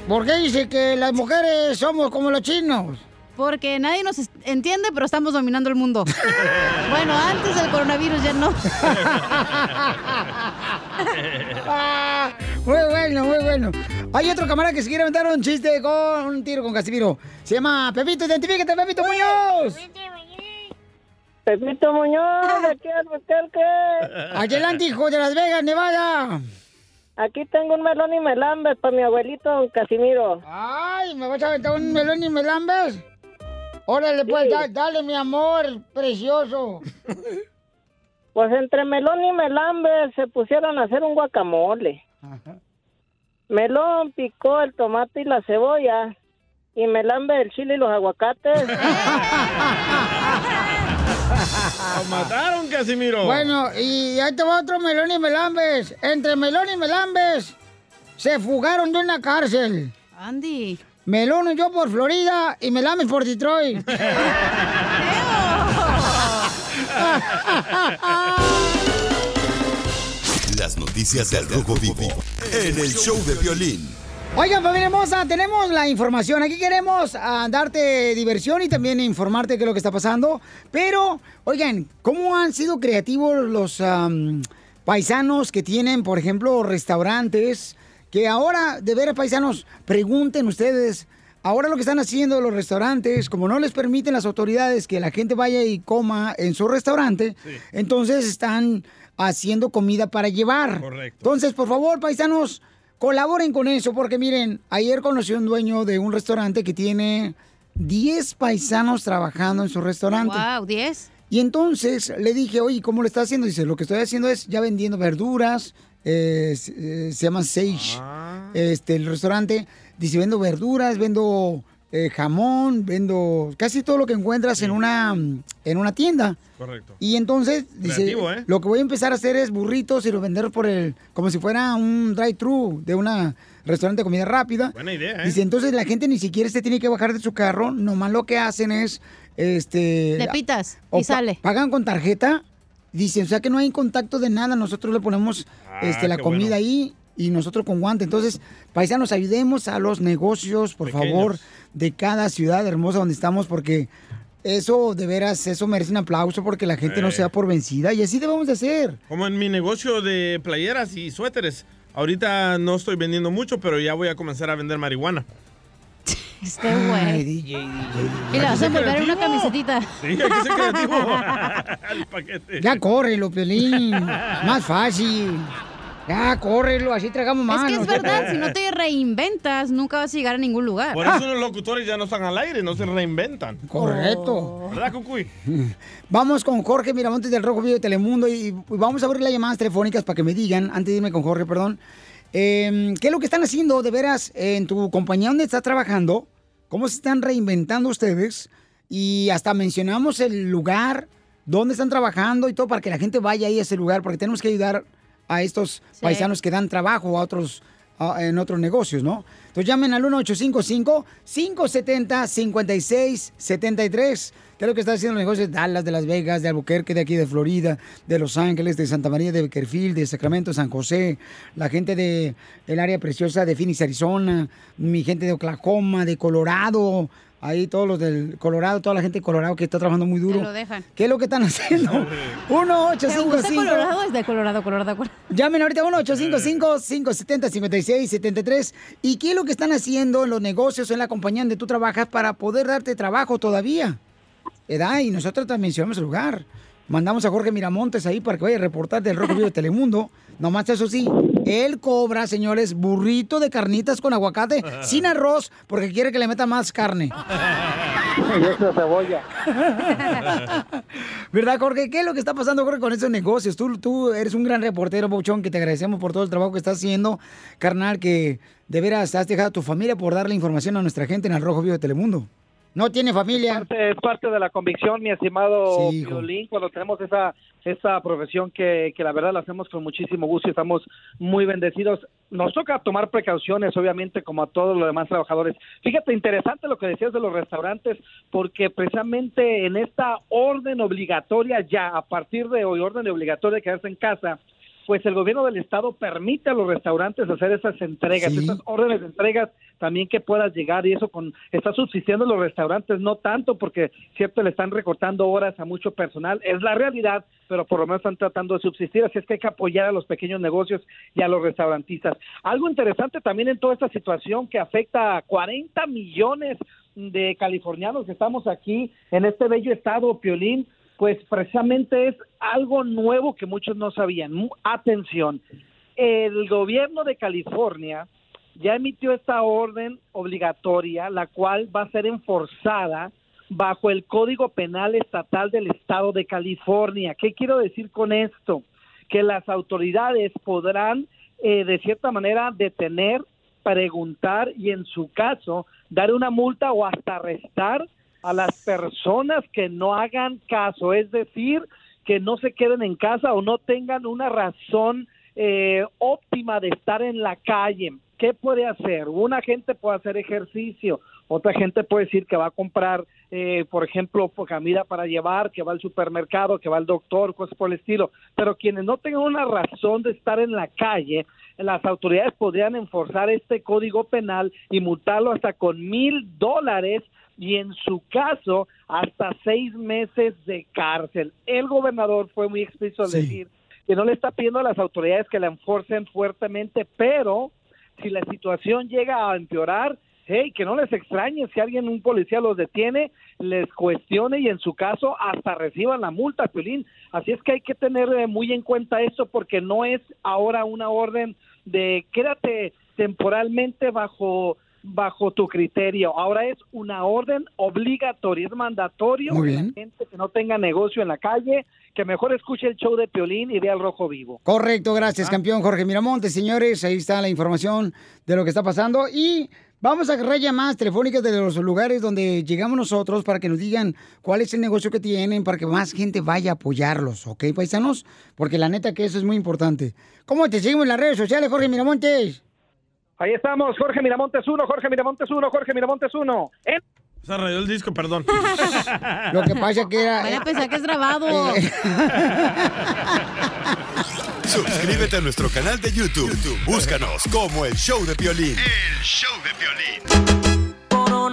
¿Por qué dice que las mujeres somos como los chinos? Porque nadie nos entiende, pero estamos dominando el mundo. bueno, antes del coronavirus ya no. Ah, muy bueno, muy bueno. Hay otro camarada que se quiere aventar un chiste con un tiro con Casimiro. Se llama Pepito, identifícate, Pepito Muñoz. Pepito Muñoz, ¿de qué qué? Adelante, hijo de Las Vegas, Nevada. Aquí tengo un melón y melambes para mi abuelito don Casimiro. Ay, ¿me vas a aventar un melón y melambes? Órale, pues, da- dale, mi amor, precioso. Pues entre melón y melambes se pusieron a hacer un guacamole. Melón picó el tomate y la cebolla. Y melambe el chile y los aguacates. Lo mataron, Casimiro. Bueno, y ahí te va otro melón y melambes. Entre melón y melambes se fugaron de una cárcel. Andy. Melón huyó por Florida y melambes por Detroit. Las noticias del Rojo Vivo en el show de violín. Oigan, familia hermosa, tenemos la información. Aquí queremos ah, darte diversión y también informarte qué es lo que está pasando. Pero, oigan, ¿cómo han sido creativos los paisanos que tienen, por ejemplo, restaurantes? Que ahora, de veras, paisanos, pregunten ustedes. Ahora lo que están haciendo los restaurantes, como no les permiten las autoridades que la gente vaya y coma en su restaurante, entonces están haciendo comida para llevar. Correcto. Entonces, por favor, paisanos, colaboren con eso, porque miren, ayer conocí a un dueño de un restaurante que tiene 10 paisanos trabajando en su restaurante. Wow, 10. Y entonces le dije, oye, ¿cómo lo está haciendo? Dice, lo que estoy haciendo es ya vendiendo verduras, eh, se, eh, se llama Sage, este, el restaurante. Dice, vendo verduras, vendo eh, jamón, vendo casi todo lo que encuentras en una en una tienda. Correcto. Y entonces dice, Creativo, ¿eh? lo que voy a empezar a hacer es burritos y los vender por el como si fuera un drive-thru de una restaurante de comida rápida. Buena idea, ¿eh? Dice, entonces la gente ni siquiera se tiene que bajar de su carro, nomás lo que hacen es este Le pitas y pa- sale. pagan con tarjeta. Dice, o sea que no hay contacto de nada, nosotros le ponemos este, la comida bueno. ahí y nosotros con guante. Entonces, paisanos, ayudemos a los negocios, por Pequeños. favor, de cada ciudad hermosa donde estamos, porque eso, de veras, eso merece un aplauso porque la gente no Eh. se da por vencida y así debemos de hacer. Como en mi negocio de playeras y suéteres. Ahorita no estoy vendiendo mucho, pero ya voy a comenzar a vender marihuana. Este güey. Y le vas a envolver en una camisetita. Sí, hay que ser creativo. El paquete. Ya córrelo, Pelín. Más fácil. Ya, córrelo, así tragamos más. Es que es verdad, si no te reinventas, nunca vas a llegar a ningún lugar. Por eso los locutores ya no están al aire, no se reinventan. Correcto. ¿Verdad, Cucuy? Vamos con Jorge Miramontes del Rojo Vivo de Telemundo y y vamos a abrir las llamadas telefónicas para que me digan, antes de irme con Jorge, perdón, Em, ¿Qué es lo que están haciendo de veras en tu compañía donde estás trabajando? ¿Cómo se están reinventando ustedes? Y hasta mencionamos el lugar donde están trabajando y todo para que la gente vaya ahí a ese lugar, porque tenemos que ayudar a estos paisanos que dan trabajo a otros a, en otros negocios, ¿no? Entonces llamen al 1855 570 5673 de lo que están haciendo los negocios de Dallas, de Las Vegas, de Albuquerque, de aquí de Florida, de Los Ángeles, de Santa María, de Beckerfield, de Sacramento, San José, la gente de el área preciosa de Phoenix, Arizona, mi gente de Oklahoma, de Colorado, ahí todos los del Colorado, toda la gente de Colorado que está trabajando muy duro. ¿Qué es lo que están haciendo? 1-855. Colorado es de Colorado, Colorado, Colorado. Llamen ahorita 1-855-570-5673. ¿Y qué es lo que están haciendo en los negocios, en la compañía donde tú trabajas para poder darte trabajo todavía? ¿Edad? Y nosotros también mencionamos el lugar. Mandamos a Jorge Miramontes ahí para que vaya a reportar del Rojo Vivo de Telemundo. Nomás eso sí, él cobra, señores, burrito de carnitas con aguacate sin arroz porque quiere que le meta más carne. Y eso cebolla. ¿Verdad, Jorge? ¿Qué es lo que está pasando, Jorge, con esos negocios? Tú, tú eres un gran reportero, Bouchón, que te agradecemos por todo el trabajo que estás haciendo, carnal, que de veras has dejado a tu familia por darle información a nuestra gente en el Rojo Vivo de Telemundo. No tiene familia. Parte- es parte de la convicción, mi estimado Sí. Piolín, cuando tenemos esa esa profesión que, que la verdad la hacemos con muchísimo gusto y estamos muy bendecidos. Nos toca tomar precauciones, obviamente, como a todos los demás trabajadores. Fíjate, interesante lo que decías de los restaurantes, porque precisamente en esta orden obligatoria ya, a partir de hoy, orden obligatoria de quedarse en casa, pues el gobierno del estado permite a los restaurantes hacer esas entregas, Sí. esas órdenes de entregas también que puedas llegar y eso con está subsistiendo los restaurantes no tanto porque cierto le están recortando horas a mucho personal es la realidad pero por lo menos están tratando de subsistir así es que hay que apoyar a los pequeños negocios y a los restaurantistas algo interesante también en toda esta situación que afecta a 40 millones de californianos que estamos aquí en este bello estado Piolín pues precisamente es algo nuevo que muchos no sabían. Atención, el gobierno de California ya emitió esta orden obligatoria, la cual va a ser enforzada bajo el Código Penal Estatal del Estado de California. ¿Qué quiero decir con esto? Que las autoridades podrán, eh, de cierta manera, detener, preguntar y, en su caso, dar una multa o hasta arrestar a las personas que no hagan caso, es decir, que no se queden en casa o no tengan una razón eh, óptima de estar en la calle. ¿Qué puede hacer? Una gente puede hacer ejercicio, otra gente puede decir que va a comprar, eh, por ejemplo, comida para llevar, que va al supermercado, que va al doctor, cosas por el estilo. Pero quienes no tengan una razón de estar en la calle, las autoridades podrían enforzar este código penal y multarlo hasta con mil dólares y en su caso hasta seis meses de cárcel. El gobernador fue muy explícito al Sí. decir que no le está pidiendo a las autoridades que la enforcen fuertemente, pero si la situación llega a empeorar, hey, que no les extrañe si alguien, un policía los detiene, les cuestione y en su caso hasta reciban la multa, Piolín. Así es que hay que tener eh, muy en cuenta esto porque no es ahora una orden de quédate temporalmente bajo bajo tu criterio. Ahora es una orden obligatoria, es mandatorio Muy que la gente que no tenga negocio en la calle, que mejor escuche el show de Piolín y vea el rojo vivo. Correcto, gracias, campeón Jorge Miramontes, señores. Ahí está la información de lo que está pasando. Y Vamos a agarrar llamadas telefónicas de los lugares donde llegamos nosotros para que nos digan cuál es el negocio que tienen, para que más gente vaya a apoyarlos, ¿ok, paisanos? Porque la neta que eso es muy importante. ¿Cómo te seguimos en las redes sociales, Jorge Miramontes? Ahí estamos, Jorge Miramontes 1, Jorge Miramontes 1, Jorge Miramontes 1. En Se rayó el disco, perdón. Lo que pasa que era... Van a pensar que es grabado. Eh, Suscríbete a nuestro canal de YouTube. YouTube, Búscanos como el show de violín. El show de violín.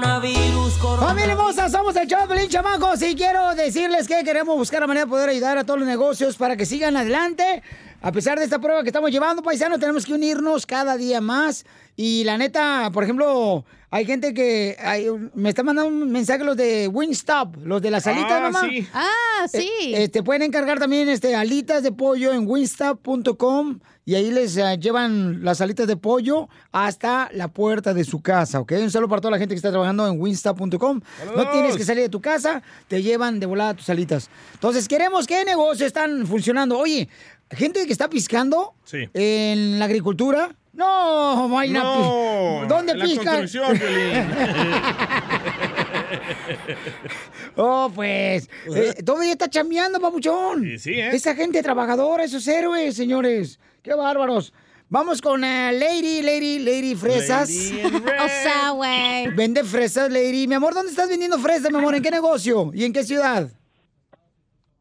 Coronavirus, Familia hermosa, somos el Choplin, chamacos. Y quiero decirles que queremos buscar la manera de poder ayudar a todos los negocios para que sigan adelante. A pesar de esta prueba que estamos llevando, paisanos, tenemos que unirnos cada día más. Y la neta, por ejemplo, hay gente que hay- me está mandando un mensaje los de Wingstop, los de las alitas, Ah, mamá. sí. Ah, sí. Eh, eh, te pueden encargar también este, alitas de pollo en wingstop.com y ahí les eh, llevan las alitas de pollo hasta la puerta de su casa, ¿ok? Un saludo para toda la gente que está trabajando en wingstop.com. No tienes que salir de tu casa, te llevan de volada tus alitas. Entonces, queremos qué negocios están funcionando. Oye, gente que está piscando Sí. en la agricultura. No, vaina. No, ¿Dónde la piscan? construcción. Oh, pues. eh, todavía está chambeando, papuchón. sí, ¿eh? Esa gente trabajadora, esos héroes, señores. Qué bárbaros. Vamos con eh, Lady, Lady, Lady Fresas. Lady. O sea, güey. Vende fresas, Lady. Mi amor, ¿dónde estás vendiendo fresas, mi amor? ¿En qué negocio? ¿Y en qué ciudad?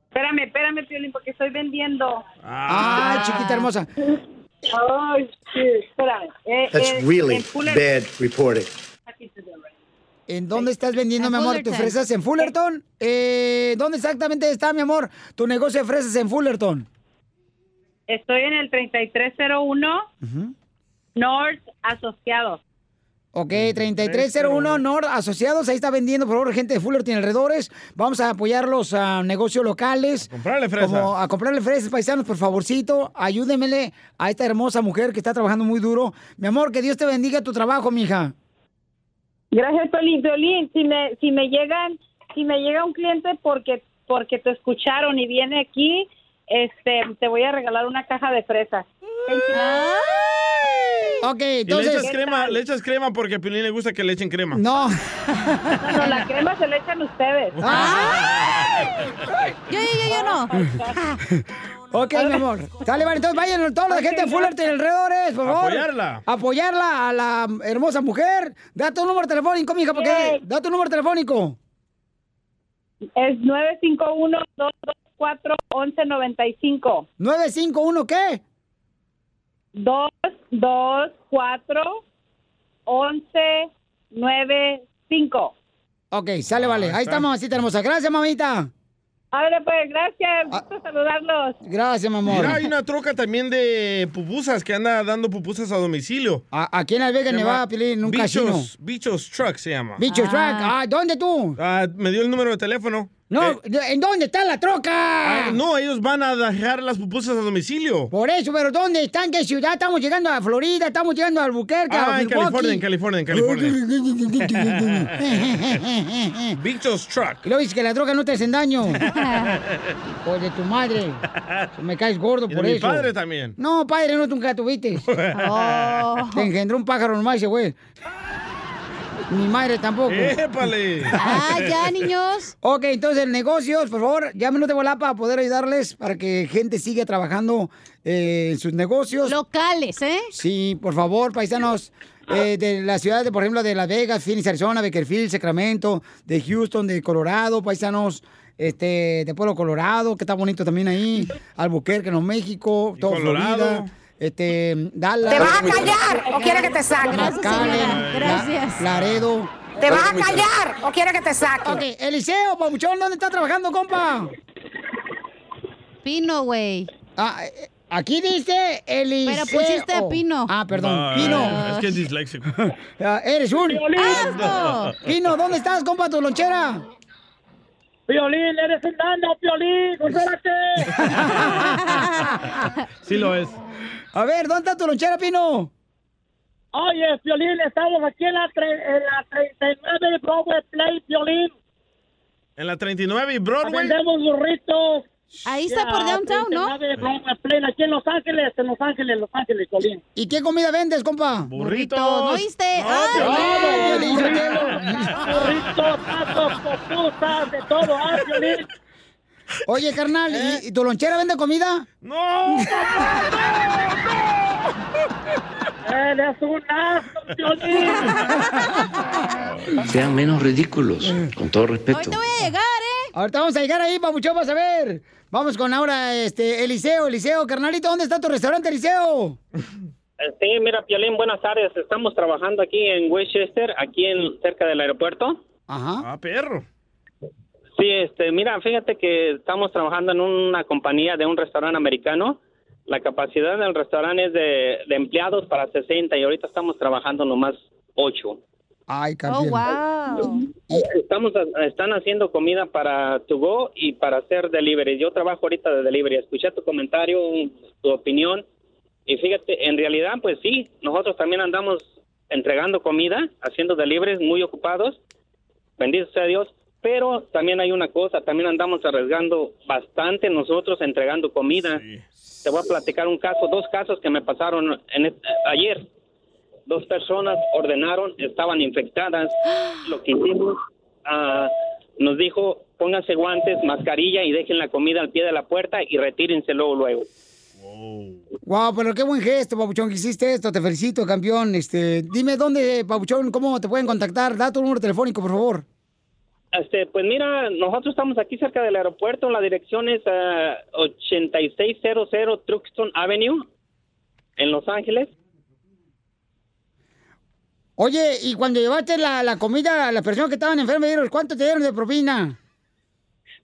Espérame, espérame, Piolín, porque estoy vendiendo. Ay, chiquita hermosa. Ay, sí, espérame. Eh, That's eh, really bad reporting. ¿En dónde estás vendiendo, En mi amor, tus Fullerton. fresas? ¿En Fullerton? Eh, ¿Dónde exactamente está, mi amor, tu negocio de fresas en Fullerton? Estoy en el 3301 North Asociados. Ok, 3301 Nord Asociados, ahí está vendiendo, por favor, gente de Fullerton y alrededores. Vamos a apoyar los ah, negocios locales. comprarle fresas. Como a comprarle fresas, paisanos, por favorcito. Ayúdenmele a esta hermosa mujer que está trabajando muy duro. Mi amor, que Dios te bendiga tu trabajo, mija. Gracias, Piolín. Piolín, si me, si me llegan, si me llega un cliente porque, porque te escucharon y viene aquí, este, te voy a regalar una caja de fresas. Ok, Y le entonces... echas crema, le echas crema porque a Piolín le gusta que le echen crema. No. No, no, la crema se le echan ustedes. Yo, yo, yo, yo no. Ok, mi amor. Dale, vale, entonces vayan toda la gente de Fullerton y alrededores, por favor. Apoyarla. Apoyarla a la hermosa mujer. Da tu número telefónico, mija, porque... Da tu número telefónico. Es 951-224-1195. ¿951 qué? 224-1195. Ok, sale, vale. Ahí está, mamacita hermosa. Gracias, mamita. Ahora pues, gracias. Gusto saludarlos. Gracias, mi amor. Mira, hay una troca también de pupusas que anda dando pupusas a domicilio. aquí en Las Vegas, Nevada, en un Bichos, casino. Bichos Truck se llama. Bicho Truck. Ah, ¿dónde tú? Ah, me dio el número de teléfono. No, ¿en dónde está la troca? Ah, no, ellos van a dejar las pupusas a domicilio. Por eso, pero ¿dónde están? ¿En qué ciudad? Estamos llegando a Florida, estamos llegando a Albuquerque, a Ah, en. California, en California, en California. Bichos Truck. Dices que la droga no te hacen daño. Por de tu madre. Me caes gordo Y de por mi eso. padre también. No, padre, no, nunca tuviste. Oh. Te engendró un pájaro nomás ese güey. Mi madre tampoco. ¡Épale! Ah, ya, niños. Ok, entonces, negocios, por favor, llámenos de volada para poder ayudarles para que gente siga trabajando eh, en sus negocios. Locales, ¿eh? Sí, por favor, paisanos. eh, de la ciudad de, por ejemplo, de Las Vegas, Phoenix, Arizona, Bakersfield, Sacramento, de Houston, de Colorado, paisanos, este, de Pueblo Colorado, que está bonito también ahí, Albuquerque, Nuevo México, todo Colorado. Florida, este, Dallas. ¿Te vas a callar o quieres que te saque? Gracias. La- Gracias. Laredo. ¿Te vas a callar o quieres que te saque? Ok, Eliseo, Pabuchón, ¿dónde está trabajando, compa? Pino, güey. Ah, eh, aquí dice Eliseo. Pero pusiste Pino. Ah, perdón, Ah, Pino. Es que es disléxico. Ah, eres un... ¡Asco! Pino, ¿dónde estás, compa, tu lonchera? Piolín, eres un nano, Piolín, espérate. Sí lo es. A ver, ¿dónde está tu lonchera, Pino? Oye, Piolín, estamos aquí en la, tre- en la 39 Broadway Play, Piolín. En la 39 y Broadway. Vendemos burritos. Ahí está por downtown, ¿no? Aquí en Los Ángeles, en Los Ángeles, Los Ángeles, Piolín. ¿Y qué comida vendes, compa? Burritos. ¿No oíste? Ah, Todo, Piolín, Sotelo. burritos, tacos, pupusas, de todo, ah, Piolín. Oye, carnal, ¿y- ¿y tu lonchera vende comida? ¡No! Eres un Piolín. Sean menos ridículos, con todo respeto. Ahorita voy a llegar, ¿eh? Ahorita vamos a llegar ahí, papuchón, vas a ver. Vamos con ahora, este, Eliseo, Eliseo, carnalito, ¿dónde está tu restaurante, Eliseo? Sí, mira, Piolín, buenas tardes. Estamos trabajando aquí en Westchester, aquí en cerca del aeropuerto. Ajá. Ah, perro. Sí, este, mira, fíjate que estamos trabajando en una compañía de un restaurante americano. La capacidad del restaurante es de, de empleados para 60 y ahorita estamos trabajando nomás 8. Ay, Oh, wow. Estamos, están haciendo comida para to go y para hacer delivery. Yo trabajo ahorita de delivery. Escuché tu comentario, tu opinión. Y fíjate, en realidad, pues sí, nosotros también andamos entregando comida, haciendo deliveries muy ocupados. Bendito sea Dios. Pero también hay una cosa, también andamos arriesgando bastante nosotros entregando comida. Te voy a platicar un caso, dos casos que me pasaron en este- ayer. Dos personas ordenaron, estaban infectadas. Lo que hicimos, ah, nos dijo, pónganse guantes, mascarilla y dejen la comida al pie de la puerta y retírense luego, luego. Wow, pero qué buen gesto, papuchón, que hiciste esto. Te felicito, campeón. Este, dime dónde, papuchón, cómo te pueden contactar. Da tu número telefónico, por favor. Este, pues mira, nosotros estamos aquí cerca del aeropuerto. La dirección es ah, 8600 Truxton Avenue en Los Ángeles. Oye, y cuando llevaste la, la comida a las personas que estaban enfermas, ¿dieron ¿cuánto te dieron de propina?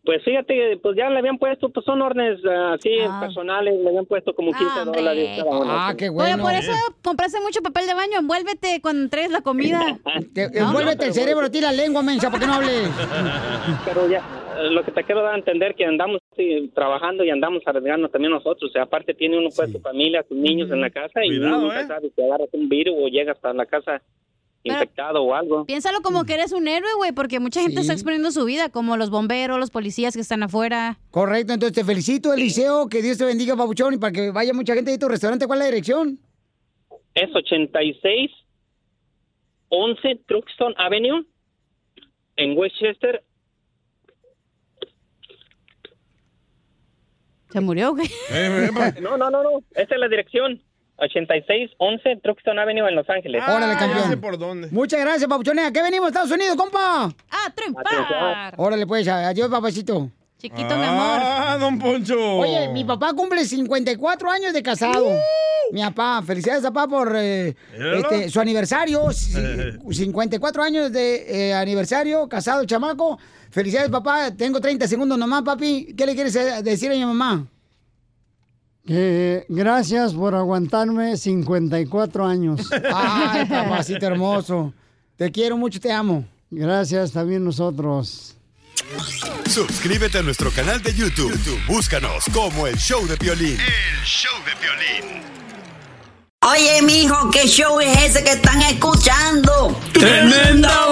Pues fíjate, pues ya le habían puesto, pues son órdenes ah, así personales, le habían puesto como 15 dólares cada uno. Ah, qué Oye, por eso compraste mucho papel de baño. Envuélvete cuando traes la comida. Envuélvete el cerebro, tira la lengua, mensa, para que no hable. Pero ya, eh, lo que te quiero dar a entender que andamos sí, trabajando y andamos arriesgando también nosotros. O sea, aparte tiene uno pues su familia, sus niños en la casa y Cuidado, uno nunca ¿eh? sabe si agarras un virus o llegas hasta la casa infectado o algo. Piénsalo como que eres un héroe, güey, porque mucha gente está exponiendo su vida, como los bomberos, los policías que están afuera. Correcto, entonces te felicito, Eliseo, que Dios te bendiga, papuchón, y para que vaya mucha gente de tu restaurante, ¿cuál es la dirección? Es 86 11 Truxton Avenue en Westchester. ¿Se murió, güey? No, no, no, no. Esa es la dirección. 8611 Truxton Avenue en Los Ángeles. Órale, campeón. por dónde. Muchas gracias, papuchón. ¿A qué venimos, Estados Unidos, compa? ¡A triunfar! Órale, pues, adiós, papacito. Chiquito, Ah, don Poncho. Oye, mi papá cumple 54 años de casado. Mi papá, felicidades, papá, por eh, este, su aniversario. ci- 54 años de eh, aniversario, casado, chamaco. Felicidades, papá. Tengo 30 segundos nomás, papi. ¿Qué le quieres eh, decir a mi mamá? Que gracias por aguantarme 54 años. Ay, papacito hermoso. Te quiero mucho, te amo. Gracias también nosotros. Suscríbete a nuestro canal de YouTube. YouTube, Búscanos como el show de violín. El show de violín. Oye, mijo, ¿qué show es ese que están escuchando? ¡Tremenda